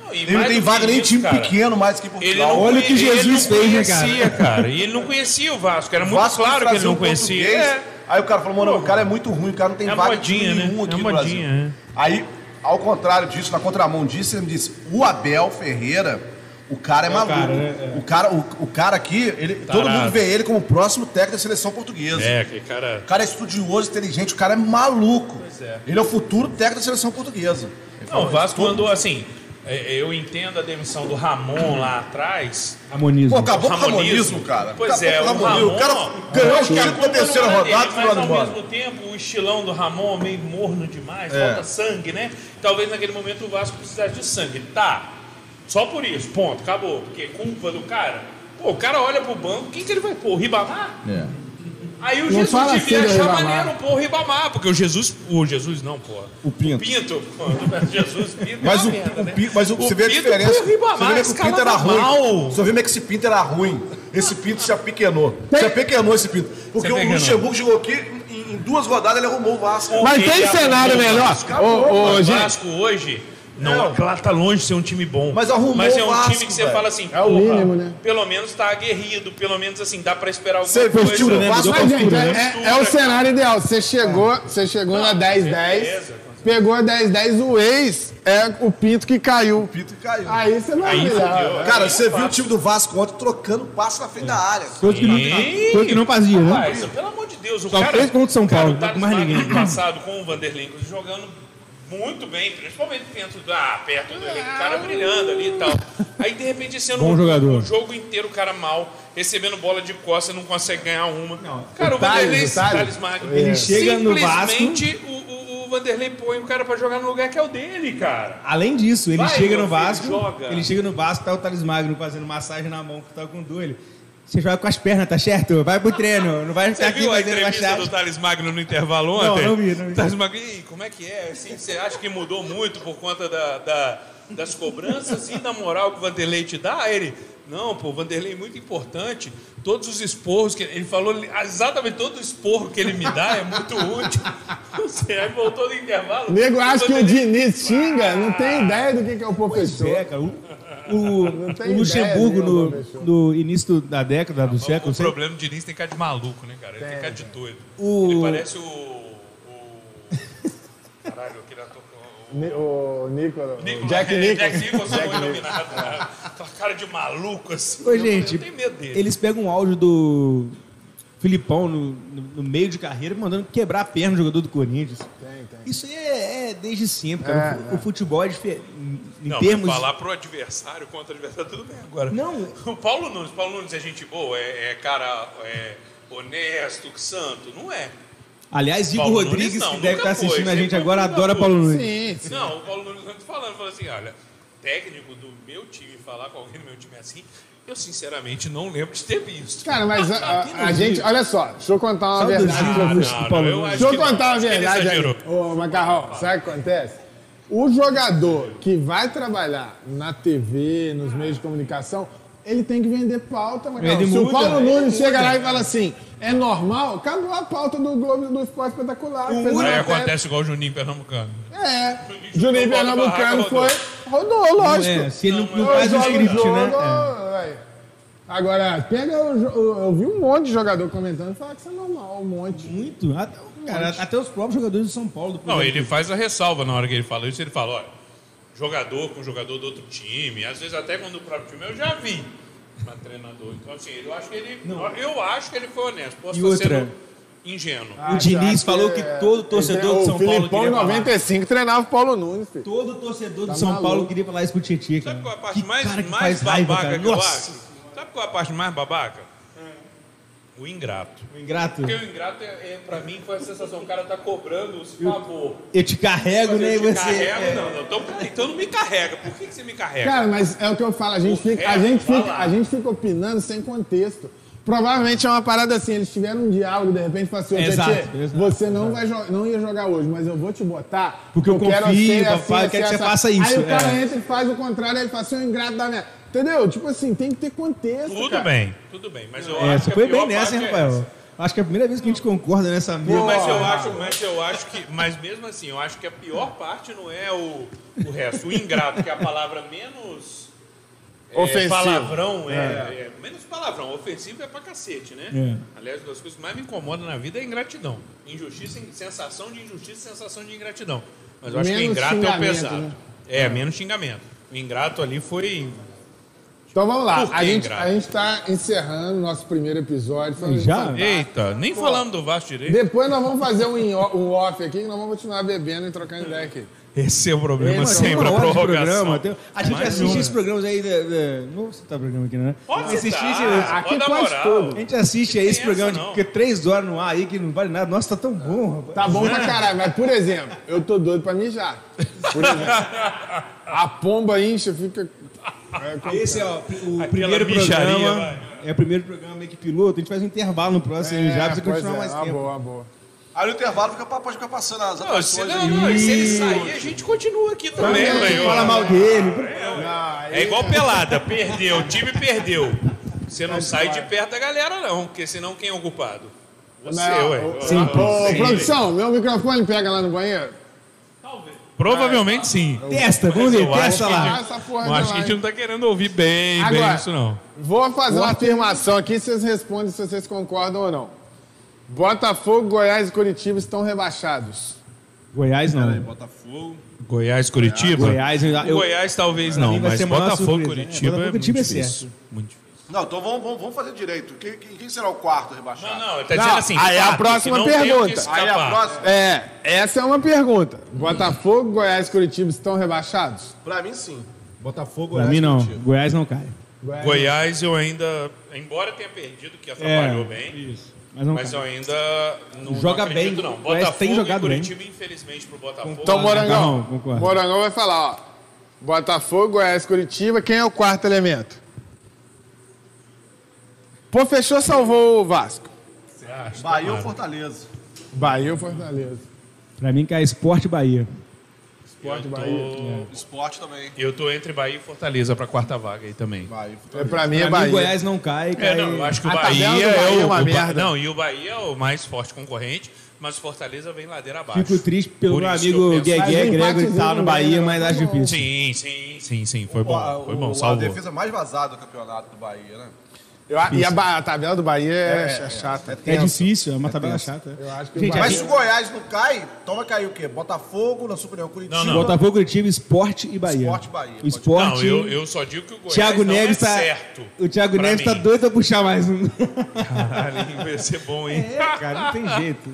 Não,
Ele não tem vaga nem em
isso,
time
cara,
pequeno mais que Portugal.
Olha o que Jesus fez, né, cara?
conhecia, cara? E ele não conhecia o Vasco, era muito
Vasco
claro que ele não conhecia. É.
Aí o cara falou, mano, o cara é muito ruim, o cara não tem
É
vaga de time
modinha, né?
nenhum aqui
É
no Brasil.
modinha, é.
Aí, ao contrário disso, na contramão disso, ele me disse, o Abel Ferreira, o cara é, maluco.
cara, né?
O cara, o, o cara aqui, ele, todo mundo vê ele como o próximo técnico da seleção portuguesa.
É, aquele cara.
O cara é estudioso, inteligente, o cara é maluco.
é.
Ele é o futuro técnico da seleção portuguesa. Ele
Não, o Vasco
isso
mandou assim. é, Eu entendo a demissão do Ramon lá atrás.
Ramonismo.
Pô, acabou com o
Ramonismo.
ramonismo, cara.
Pois
acabou
é, o
ramonismo.
Ramon-
O cara ganhou o título da terceira rodada e foi
Mas ao mesmo tempo, o estilão do Ramon meio morno demais,
É.
falta sangue, né? Talvez naquele momento o Vasco precisasse de sangue. Tá. Só por isso, ponto, acabou. Porque culpa do cara. Pô, o cara olha pro banco, quem que ele vai pôr? O Ribamar?
É.
Aí o
Não
Jesus
fala
devia
assim
achar
Ribamar.
maneiro pôr o Ribamar, porque o Jesus. O Jesus não, pô.
O Pinto.
O Pinto, pô. Jesus, Pinto.
Mas
é
o,
merda,
o
né?
Pinto, mas o, você vê a
Pinto
diferença.
o
Você
Ribamar,
vê que o Pinto era
escalava
ruim.
mal.
Você vê como é que esse Pinto era ruim. Esse Pinto se apequenou. Se apequenou esse Pinto. Porque o. Luxemburgo chegou aqui, em, duas rodadas ele arrumou o Vasco.
Mas tem cenário
o
melhor. Ô,
O
gente,
Vasco hoje, não,
Não.
claro, tá longe de ser um time bom.
Mas arrumou
Mas é um
Vasco,
time que você
velho.
fala assim,
É o mínimo, né?
pelo menos tá aguerrido, pelo menos assim, dá pra esperar alguma
Você
coisa.
vestiu, né?
Mudou
Mas, gente,
postura,
é,
né?
é- é o cenário ideal. Você chegou, você chegou na 10-10,
certeza.
pegou a 10-10, o ex é o Pinto que caiu.
O Pinto caiu.
Aí você não é
Aí
melhor.
fudeu.
Cara, você
é
viu o time do Vasco ontem trocando passe na frente da área.
Coisa que, não, coisa que não fazia, né?
Pelo amor de Deus, o
Só
cara.
fez contra o São
cara,
Paulo,
o Thales
mais
Magno
ninguém.
ano passado com o Vanderlei jogando muito bem, principalmente dentro da. perto do o cara brilhando ali e tal. Aí de repente esse ano
Bom
o-
jogador.
o jogo inteiro o cara mal, recebendo bola de costas, não consegue ganhar uma. cara, o,
o
Vanderlei,
o Thales,
Magno,
ele chega no Vasco-
simplesmente o, o, o Vanderlei põe o cara pra jogar no lugar que é o dele, cara.
Além disso, ele
Vai,
chega no Vasco.
joga.
Ele chega no Vasco, tá o Thales Magno fazendo massagem na mão que tá com dor. Ele, você joga com as pernas, tá certo? Vai pro treino, não vai
Você
ficar aqui
viu a
fazendo
entrevista do Thales Magno no intervalo
Não,
ontem?
não vi, não vi.
Thales Magno, "Ih, como é que é? Assim, você acha que mudou muito por conta da, da- das cobranças e da moral que o Vanderlei te dá? Ele, não, pô, o Vanderlei é muito importante. Todos os esporros que ele falou, exatamente todo esporro que ele me dá é muito útil. Você aí voltou do intervalo.
O nego acha que o Diniz xinga, não tem ideia do que que é o professor.
É, cara, o, o, Luxemburgo
ideia,
no, no início da década, do século,
O
sei-
problema do Diniz tem cara de maluco, né, cara? Ele tem cara de doido.
O-
Ele parece o. o... Caralho, aquele ator. o-
Ni- O Nicolas, o
Nicolas-
Jack
é,
Nicholson.
Jack Nicholson foi iluminado. Aquela cara de maluco assim.
Ô,
Eu-
gente,
eu tenho medo dele.
eles pegam um áudio do Filipão no, no- no meio de carreira, mandando quebrar a perna do jogador do Corinthians.
Tem, tem.
Isso aí é, é desde sempre, cara.
É,
o, o futebol é diferente. Em
Não,
termos.
falar pro adversário contra o adversário, tudo bem agora.
Não.
O Paulo Nunes, Paulo Nunes é gente boa, é, é cara é, honesto, santo. Não é.
Aliás, Igor
Paulo
Rodrigues,
Nunes não,
que deve estar assistindo
foi,
a gente agora, adora. Paulo Nunes.
Sim, sim.
Não, o Paulo Nunes não falando, falou assim, olha, técnico do meu time falar com alguém do meu time assim, eu sinceramente não lembro de ter visto.
Cara, mas a, a- a gente, olha só, deixa eu contar uma
Saudosismo.
verdade
Ah, não, Paulo
eu
Deixa eu
não,
contar uma verdade. Ô, Macarrão, sabe o que acontece? O jogador que vai trabalhar na TV, nos meios de comunicação, ele tem que vender pauta.
Vende
Se o
muita,
Paulo
vende
Nunes chega lá e fala assim, é normal, acabou a pauta do Globo do Esporte Espetacular. uma
Aí acontece igual o Juninho Pernambucano.
É, Juninho
Paulo
Pernambucano foi, rodou, lógico.
É, se ele não, não faz o script, né?
vai. Agora, pega jo- eu, eu vi um monte de jogador comentando e falar que isso é normal, um monte.
É, muito. Até, cara, até os próprios jogadores do São Paulo.
Não, ele faz a ressalva na hora que ele fala isso, ele fala, olha, jogador com jogador do outro time, às vezes até quando o próprio time eu já vi. Mas treinador. Então, assim, eu acho que ele. Eu acho que ele foi honesto. Posso
E
estar
outra?
sendo ingênuo.
o Diniz falou que todo torcedor de São
o
Paulo
Filipão, em
queria falar.
95, treinava o Paulo Nunes, filho.
Todo torcedor
Tá
de São
maluco.
Paulo queria falar isso pro Tietchan.
Sabe qual é a parte
Que
mais,
cara que
mais
faz raiva,
babaca
cara.
que eu acho? Sabe qual é a parte mais babaca? O ingrato.
O ingrato.
Porque o ingrato, é, é, pra mim, foi a sensação. O cara tá cobrando os favor.
Eu te carrego, né?
Eu te
você.
carrego,
é.
não, não. Então, então não me carrega. Por que, que você me carrega?
Cara, mas é o que eu falo, a gente,
O
fica, a, gente fica, a gente fica opinando sem contexto. Provavelmente é uma parada assim, eles tiveram um diálogo, de repente, fala assim, ô,
Exato, exato,
você não, vai não ia jogar hoje, mas eu vou te botar.
Porque eu
quero
confio,
ser
papai, eu quero que você faça isso,
Aí o cara
é.
entra e faz o contrário, aí ele fala assim, ô ingrato da merda. Entendeu? Tipo assim, tem que ter contexto,
Tudo
cara.
bem, tudo bem. Mas eu
É,
acho
você
que a
foi bem nessa, hein,
é
Rafael? Acho que é a primeira vez que a gente concorda nessa mesma.
Mas eu acho, mas eu acho que, mas mesmo assim, eu acho que a pior parte não é o, o resto, o ingrato, que é a palavra menos é,
Ofensivo.
palavrão, é, é, menos palavrão, ofensivo é pra cacete, né?
É.
Aliás, uma das coisas que mais me incomodam na vida é a ingratidão. Injustiça, sensação de injustiça, sensação de ingratidão. Mas eu acho que o
Menos
ingrato é o pesado.
né?
É, menos xingamento. O ingrato ali foi.
Então vamos lá,
Por que
a gente, a gente tá encerrando o nosso primeiro episódio. Foi
Já?
fantástico.
Eita, nem falamos do Vasco direito.
Depois nós vamos fazer um, um off aqui, que nós vamos continuar bebendo e trocando ideia aqui.
Esse é o problema
é
sempre,
Uma
a
hora de
prorrogação.
programa, tem- A gente
Mais
assiste
uma.
esses programas aí. Da, da... Não vou citar programa aqui, né?
Pode
assistir,
citar,
aqui
moral.
tudo.
A gente assiste aí esse programa
essa,
de porque três horas no ar aí que não vale nada. Nossa, tá tão bom, rapaz.
Tá bom pra caralho, mas por exemplo, eu tô doido pra mijar. Por exemplo, a pomba incha, fica. É,
Esse é ó, o
Aquela
primeiro
mijaria,
programa.
vai.
É o primeiro programa meio que piloto. A gente faz um intervalo no próximo
É,
já pra você continuar
é,
mais
uma
tempo.
boa, uma boa.
Aí no intervalo fica, pode ficar passando as
Não, se, não, não, e se ele sair, a gente continua aqui também,
Também,
velho.
Fala mal dele.
É igual pelada, perdeu, o time perdeu. Você não sai de perto da galera, não, porque senão quem é o culpado? Você,
Não,
ué.
ô,
Sim,
Ô,
sim.
produção, meu microfone pega lá no banheiro?
Provavelmente sim.
Testa, vamos ver,
eu acho
testa
que
lá.
Ah, essa porra
Eu acho que a gente não tá querendo ouvir bem, bem
Agora,
isso, não.
Vou fazer uma afirmação aqui, vocês respondem se vocês concordam ou não. Botafogo, Goiás e Curitiba estão rebaixados.
Goiás
Peraí,
não.
Botafogo.
Goiás, Curitiba?
Goiás, eu-
Goiás talvez não, mas Botafogo,
surpresa, né?
Curitiba
Botafogo,
é
Curitiba
muito
é
difícil. Muito difícil.
Não, então vamos, vamos, vamos fazer direito. Quem, quem- quem será o quarto rebaixado?
Não, não, ele tá
Não,
dizendo assim.
aí a
fato,
próxima
não
pergunta.
escapar.
Aí a próxima,
É, essa é uma pergunta. Botafogo, Goiás e Curitiba estão rebaixados?
pra mim sim.
Botafogo,
Pra
Goiás,
mim não.
Curitiba.
Goiás não cai.
Goiás eu ainda, embora tenha perdido, que atrapalhou bem,
Isso. Mas não
mas eu ainda não,
Joga
não acredito,
bem,
não.
Goiás
Botafogo
tem jogado
e
bem.
Curitiba, infelizmente, pro Botafogo.
Então, Morangão.
Concordo.
Morangão vai falar, ó. Botafogo, Goiás, Curitiba. Quem é o quarto elemento? Pô, fechou, salvou o Vasco.
Você acha?
Bahia ou. Fortaleza?
Bahia ou Fortaleza?
Pra mim cai Esporte Bahia.
Esporte Bahia.
Esporte também.
eu tô entre Bahia e Fortaleza pra quarta vaga aí também.
Bahia,
É, pra mim é
Pra mim
Bahia.
Goiás não cai, cai...
É, não, eu acho que o
A
Bahia,
tabela do
é
Bahia
o,
é uma
o Ba-
merda.
Não, e o Bahia é o mais forte concorrente, mas o Fortaleza vem ladeira abaixo.
Fico triste pelo
Por
meu
isso que eu
amigo
penso-
Guegué
um
Grego e
empatezinho
tal no
no
Bahia,
Bahia,
mas acho difícil.
Sim, sim, sim, sim, foi bom, foi bom,
o- A
salvou.
defesa mais vazada do campeonato do Bahia, né?
Eu a- e a, a tabela do Bahia é, é chata.
É difícil, é uma tabela chata.
Eu acho que
Gente,
Mas se o Goiás não cai, vai cair o quê? Botafogo, na Superior Curitiba.
Não, não.
Botafogo, Curitiba, Esporte e Bahia.
Esporte e Bahia,
O
pode-
Esporte...
Não, eu, eu só digo que o Goiás
Thiago
não
Neves
é
tá...
certo.
O Thiago Neves tá
mim.
doido pra puxar mais um.
Caralho, vai ser bom, hein?
É, cara, não tem jeito.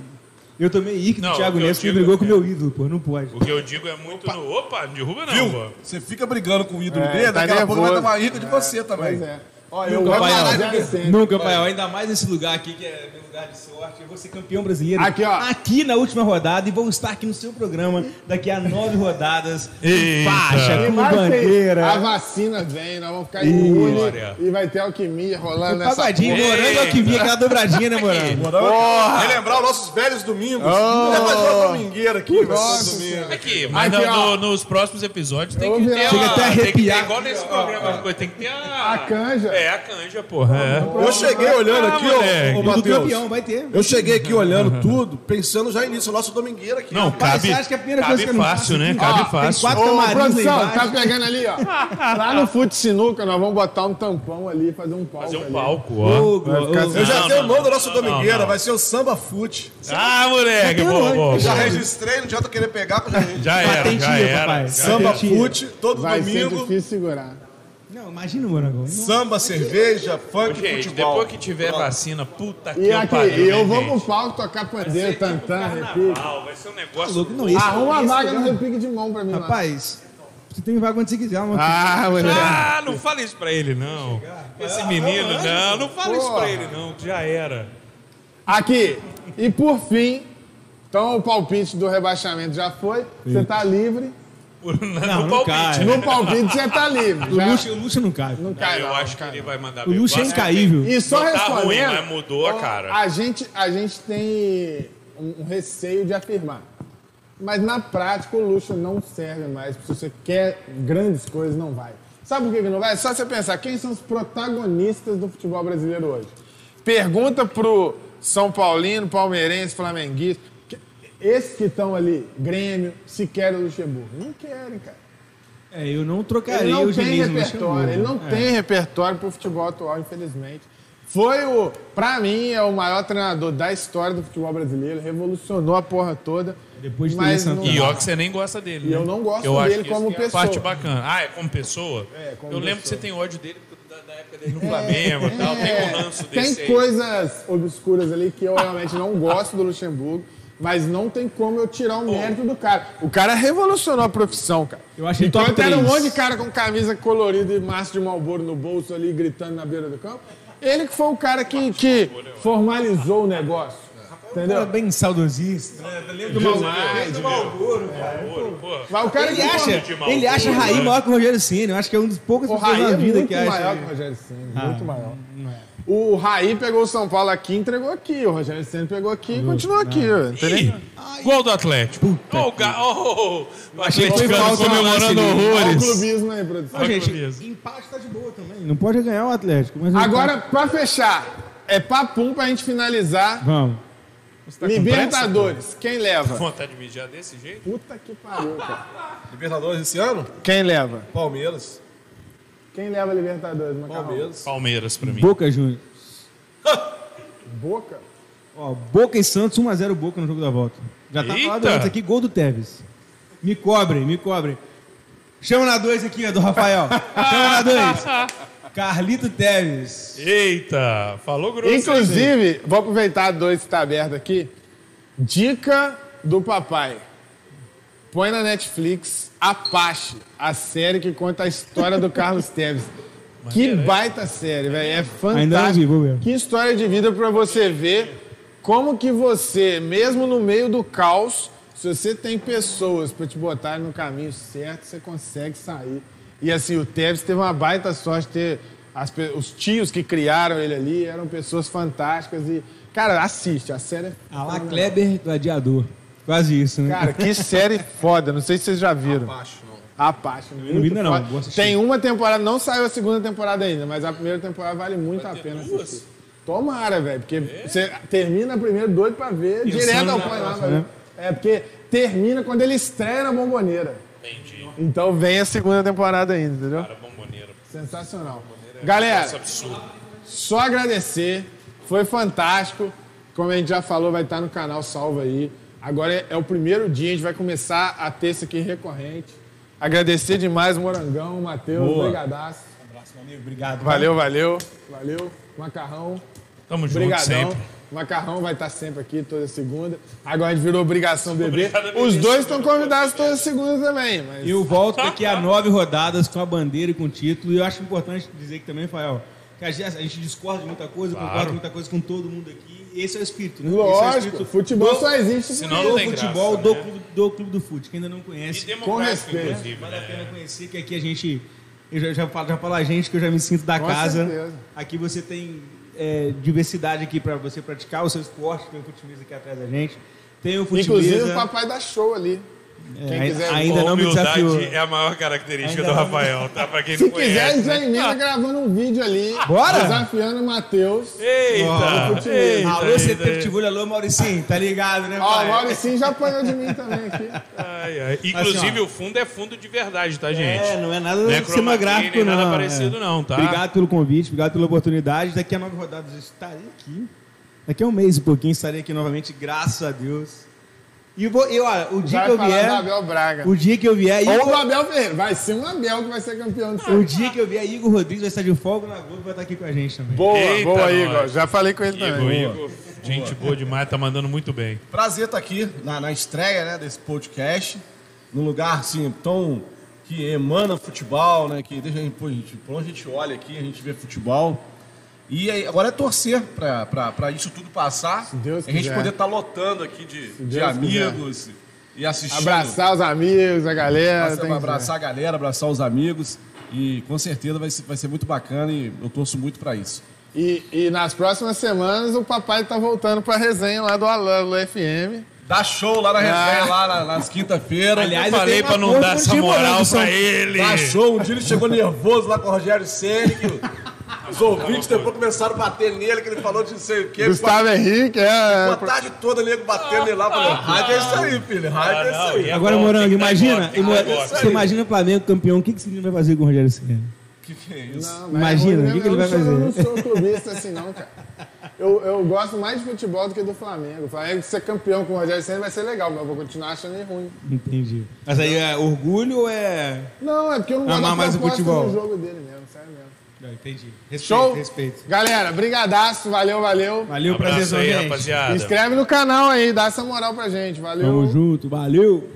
Eu tomei Ike do Thiago Neves que brigou
é-
com o meu ídolo, pô. Não pode.
O que eu digo é muito no... Opa, não derruba não,
Viu?
pô.
Você fica brigando com o ídolo
É,
dele,
tá
daqui a pouco vai tomar rica de você também.
Pois é. Eu
Nunca,
vou
Paiol. Nunca, Paiol. Ainda mais nesse lugar aqui, que é meu lugar de sorte. Eu vou ser campeão brasileiro.
Aqui, ó.
Aqui na última rodada e vou estar aqui no seu programa daqui a nove rodadas. Com
Eita.
faixa,
E
com
ter- A
bandeira.
vacina vem, nós vamos ficar imune
Glória.
e vai ter alquimia rolando nessa
morango, que vinha aquela dobradinha, né, morango?
Porra! Relembrar os nossos velhos domingos. Vai fazer uma domingueira aqui,
Nossa
domingo.
Aqui, mas
Aqui,
no- nos próximos episódios tem
Eu
que ter a...
Chega até a
tem que ter
arrepiar.
igual nesse programa, tem que ter a...
A canja.
É, a canja, porra. É.
Eu cheguei olhando aqui, ó, ô,
O do
Matheus.
campeão, vai ter.
Eu cheguei aqui olhando tudo, pensando já nisso, nosso domingueira aqui.
Não,
Rapaz,
cabe,
você acha que é a primeira
cabe
coisa que eu não
fácil,
faço
né?
aqui?
Cabe
Ó,
fácil.
Tem quatro camarins lá
produção,
embaixo.
tá pegando ali, ó. Lá no Fute Sinuca, nós vamos botar um tampão ali, fazer um palco
Fazer um
ali.
palco, ó.
Ô,
Vai ficar
ô,
Eu já
Não,
sei
não,
o nome da nossa
não, não,
domingueira,
não.
vai ser o Samba Fute.
Ah, moleque, boa, boa,
já
boa.
registrei, não adianta querer pegar, porque já
Já era, já era.
papai.
Já
Samba. Fute, todo
Vai ser
domingo.
difícil segurar.
Não, imagina o Morangão.
Samba, cerveja, funk,
Gente,
futebol.
depois que tiver vacina, puta que
E aqui,
pariu.
e eu
né,
vou
gente?
pro palco tocar pandeiro, tantã, repique.
Carnaval, vai ser um negócio.
louco, não, esse-
Arruma uma
esse
vaga no repique de mão pra mim lá.
Rapaz, você tem vaga quando você quiser. Uma...
Ah, mulher.
Ah, não fala isso pra ele, não. Esse menino, não, não fala isso pra ele, não, que já era.
Aqui, e por fim, então o palpite do rebaixamento já foi. Você tá livre.
Por- No
não
palpite.
cai.
No palpite você tá livre.
o,
Já-
Luxo, o Luxo não cai.
Não
Não,
cai,
eu
não,
acho que
cai
ele
não.
vai mandar
O
bem.
Luxo é
Vasco
incaível.
E só
Não tá ruim,
respondendo,
mas mudou a cara.
A gente, a gente tem um, um receio de afirmar. Mas na prática o luxo não serve mais. Se você quer grandes coisas, não vai. Sabe por que que não vai? É só você pensar quem são os protagonistas do futebol brasileiro hoje. Pergunta pro São Paulino, palmeirense, flamenguista. Esses que estão ali, Grêmio, se querem o Luxemburgo. Não querem, cara.
É, eu não trocaria
Ele não
o
tem repertório, ele não
Luxemburgo.
tem repertório pro futebol atual, infelizmente. Foi o, pra mim, é o maior treinador da história do futebol brasileiro, revolucionou a porra toda.
Depois de
mas não
E ó que você nem gosta dele.
E
né?
eu não gosto
eu acho
dele como
é
pessoa.
parte bacana. Ah, é como pessoa?
É, como
eu lembro que você
pessoa.
tem ódio dele da, época dele no Flamengo e tal. Tem um ranço
Tem
desse aí.
coisas obscuras ali que eu realmente não gosto do Luxemburgo, mas não tem como eu tirar o mérito do cara. O cara revolucionou a profissão, cara.
Eu achei
então
top
era um monte de cara com camisa colorida e massa de Malboro no bolso ali, gritando na beira do campo. Ele que foi o cara que, que formalizou o negócio.
Era
Entendeu?
bem saudosista. Né? Lembra do
Demais,
Malboro.
Porra.
Mas o cara
Ele
que
acha,
Malboro,
ele acha Raí
né?
maior que o Rogério Ceni. Eu acho que é um dos poucos pessoas na
é
vida
muito
que acha.
maior que o Rogério Ceni,
Ah,
muito maior.
não é.
O Raí pegou o São Paulo aqui e entregou aqui. O Rogério Ceni pegou aqui e continuou aqui, entendeu?
Gol do Atlético.
Puta
Oh, ga- oh, o
falta
comemorando
ali.
Olha o
horrores.
clubismo aí, produção.
Ô, gente, empate tá de boa também. Não pode ganhar o Atlético. Mas
Agora, pra fechar, é papum pra gente finalizar.
Vamos.
Tá
Libertadores, quem leva?
Vontade de mijar desse jeito?
Puta que pariu, cara.
Libertadores esse ano?
Quem leva?
Palmeiras.
Quem leva a Libertadores, Macarrão?
Palmeiras.
Palmeiras pra mim.
Boca Júnior.
Boca?
Ó, Boca e Santos 1x0 Boca no jogo da volta. Já tá
Eita!
falado antes aqui, gol do Tevez. Me cobrem, me cobrem. Chama na 2 aqui, ó, do Rafael. Chama na 2. Carlito Teves.
Eita, falou grosso.
Inclusive, vou aproveitar dois que está aberto aqui. Dica do papai. Põe na Netflix Apache, a série que conta a história do Carlos Teves. Que baita série, velho. É
Ainda não vi, vou
fantástico.
ver.
Que história de vida para você ver como que você, mesmo no meio do caos, se você tem pessoas para te botar no caminho certo, você consegue sair. E assim, o Tevez teve uma baita sorte de ter as os tios que criaram ele ali, eram pessoas fantásticas e cara, assiste, a série é
Alá Kleber, gladiador. Quase isso, né?
Cara, que série foda, não sei se vocês já viram.
Abaixo, não.
Apache.
não vi
muito
ainda não, vou.
Tem uma temporada, não saiu a segunda temporada ainda, mas a primeira temporada vale muito a pena assistir. Tomara, velho, porque você termina a primeira doido pra ver, direto ao põe lá.
né?
É, porque termina quando ele estreia na Bomboneira.
Entendi.
Então vem a segunda temporada ainda, entendeu?
Cara, bomboneira.
Sensacional.
Isso é
Galera,
absurdo.
só agradecer. Foi fantástico. Como a gente já falou, vai estar no canal salvo aí. Agora é, é o primeiro dia, a gente vai começar a ter isso aqui recorrente. Agradecer demais o Morangão, o Matheus,
Boa.
brigadaço.
abraço, meu amigo. Obrigado.
Valeu, valeu. Valeu. Macarrão.
Tamo junto
Obrigadão.
sempre.
Macarrão vai estar sempre aqui toda segunda. Agora a gente virou obrigação beber.
Obrigado
Os dois estão convidados toda segunda também. Mas...
Eu volto daqui a nove rodadas com a bandeira e com o título. E eu acho importante dizer aqui também, Rafael, que a gente, discorda de muita coisa,
Claro.
concorda de muita coisa com todo mundo aqui. Esse é o espírito, né? Esse é o
Lógico,
espírito
futebol
do-
só existe por
não
do
tem
futebol
graça,
do,
né?
clube, do Clube do Fute. Quem ainda não
E
conhece,
democrático,
respeito.
inclusive,
vale a
né?
pena conhecer que aqui a gente. Eu já, já, falo, já falo a gente que eu já me sinto da
Com
casa.
certeza.
Aqui você tem é, diversidade aqui para você praticar o seu esporte. Tem o futimesa aqui atrás da gente. Tem o futimesa.
Inclusive o papai dá show ali. Quem
É,
quiser
ainda
A
não me
humildade
desafiou.
é a maior característica
Ainda
do. Rafael, tá? Pra quem
Se
não
quiser, a
conhece.
gente já
né?
emenda gravando um vídeo ali.
Bora?
Desafiando o Matheus.
Eita! Eita,
Alô,
eita,
teve Tivulho, alô, Mauricinho, tá ligado, né,
Ó, o? Mauricinho já apanhou de mim também aqui.
Ai, ai. Inclusive,
Assim,
o fundo é fundo de verdade, tá, gente?
É, não é nada
Não é nem
não.
nada parecido,
é.
não, tá?
Obrigado pelo convite, obrigado pela oportunidade. Daqui a nove rodadas eu estarei aqui. Daqui a um mês e pouquinho estarei aqui novamente, graças a Deus. E ó, o dia
Vai
que eu vier.
Abel Braga.
O dia que eu vier.
Ou do
Igor,
Abel Ferreira. Vai ser um Abel que vai ser campeão do
o dia que eu vier, Igor Rodrigues vai estar de folga na Globo e vai estar aqui com a gente também.
Boa,
Eita,
boa,
nós.
Igor. Já falei com ele
Igor,
também.
Igor, gente boa demais, tá mandando muito bem.
Prazer estar aqui na, na estreia né, desse podcast, num lugar assim tão que emana futebol, né? Que deixa, pô, gente, por onde a gente olha aqui, a gente vê futebol. E aí, agora é torcer para isso tudo passar.
Se Deus
a gente
quiser.
poder estar lotando aqui de, de amigos e assistindo.
Abraçar os amigos, a galera. Que-
abraçar a galera, abraçar os amigos. E com certeza vai ser, vai ser muito bacana e eu torço muito para isso.
E, e nas próximas semanas o papai tá voltando pra resenha lá do Alano FM.
Dá show lá na resenha,
Ah.
lá na- nas quinta-feiras.
Aliás,
Eu falei pra não dar essa moral pra ele.
Dá show. Um dia ele chegou nervoso lá com o Rogério Ceni, que os ouvintes depois começaram a bater nele, que ele falou de não sei o quê.
Gustavo Henrique, é.
A tarde toda nego batendo nele lá. Falei, rádio é isso aí, filho. Rádio é isso
Ah,
aí.
e
Agora,
bom,
Morango, imagina. Você imagina o Flamengo campeão, o que, que esse menino vai fazer com o Rogério Senna?
Que que é isso?
Não, mas
Imagina,
é
o que que ele vai fazer?
sou- Eu não sou clubista assim, não, cara. Eu, eu gosto mais de futebol do que do Flamengo. O Flamengo ser campeão com o Rogério Senna vai ser legal, mas eu vou continuar achando ele ruim.
Entendi. Mas aí é orgulho ou é.
Não, é porque eu não gosto
mais o futebol.
do jogo dele mesmo, sério mesmo.
Não, entendi. Respeito,
Show?
respeito.
Galera, brigadaço, valeu, valeu.
Valeu,
Abraço
prazer,
aí,
gente.
rapaziada.
Inscreve no canal aí, dá essa moral pra gente, valeu.
Tamo junto, valeu.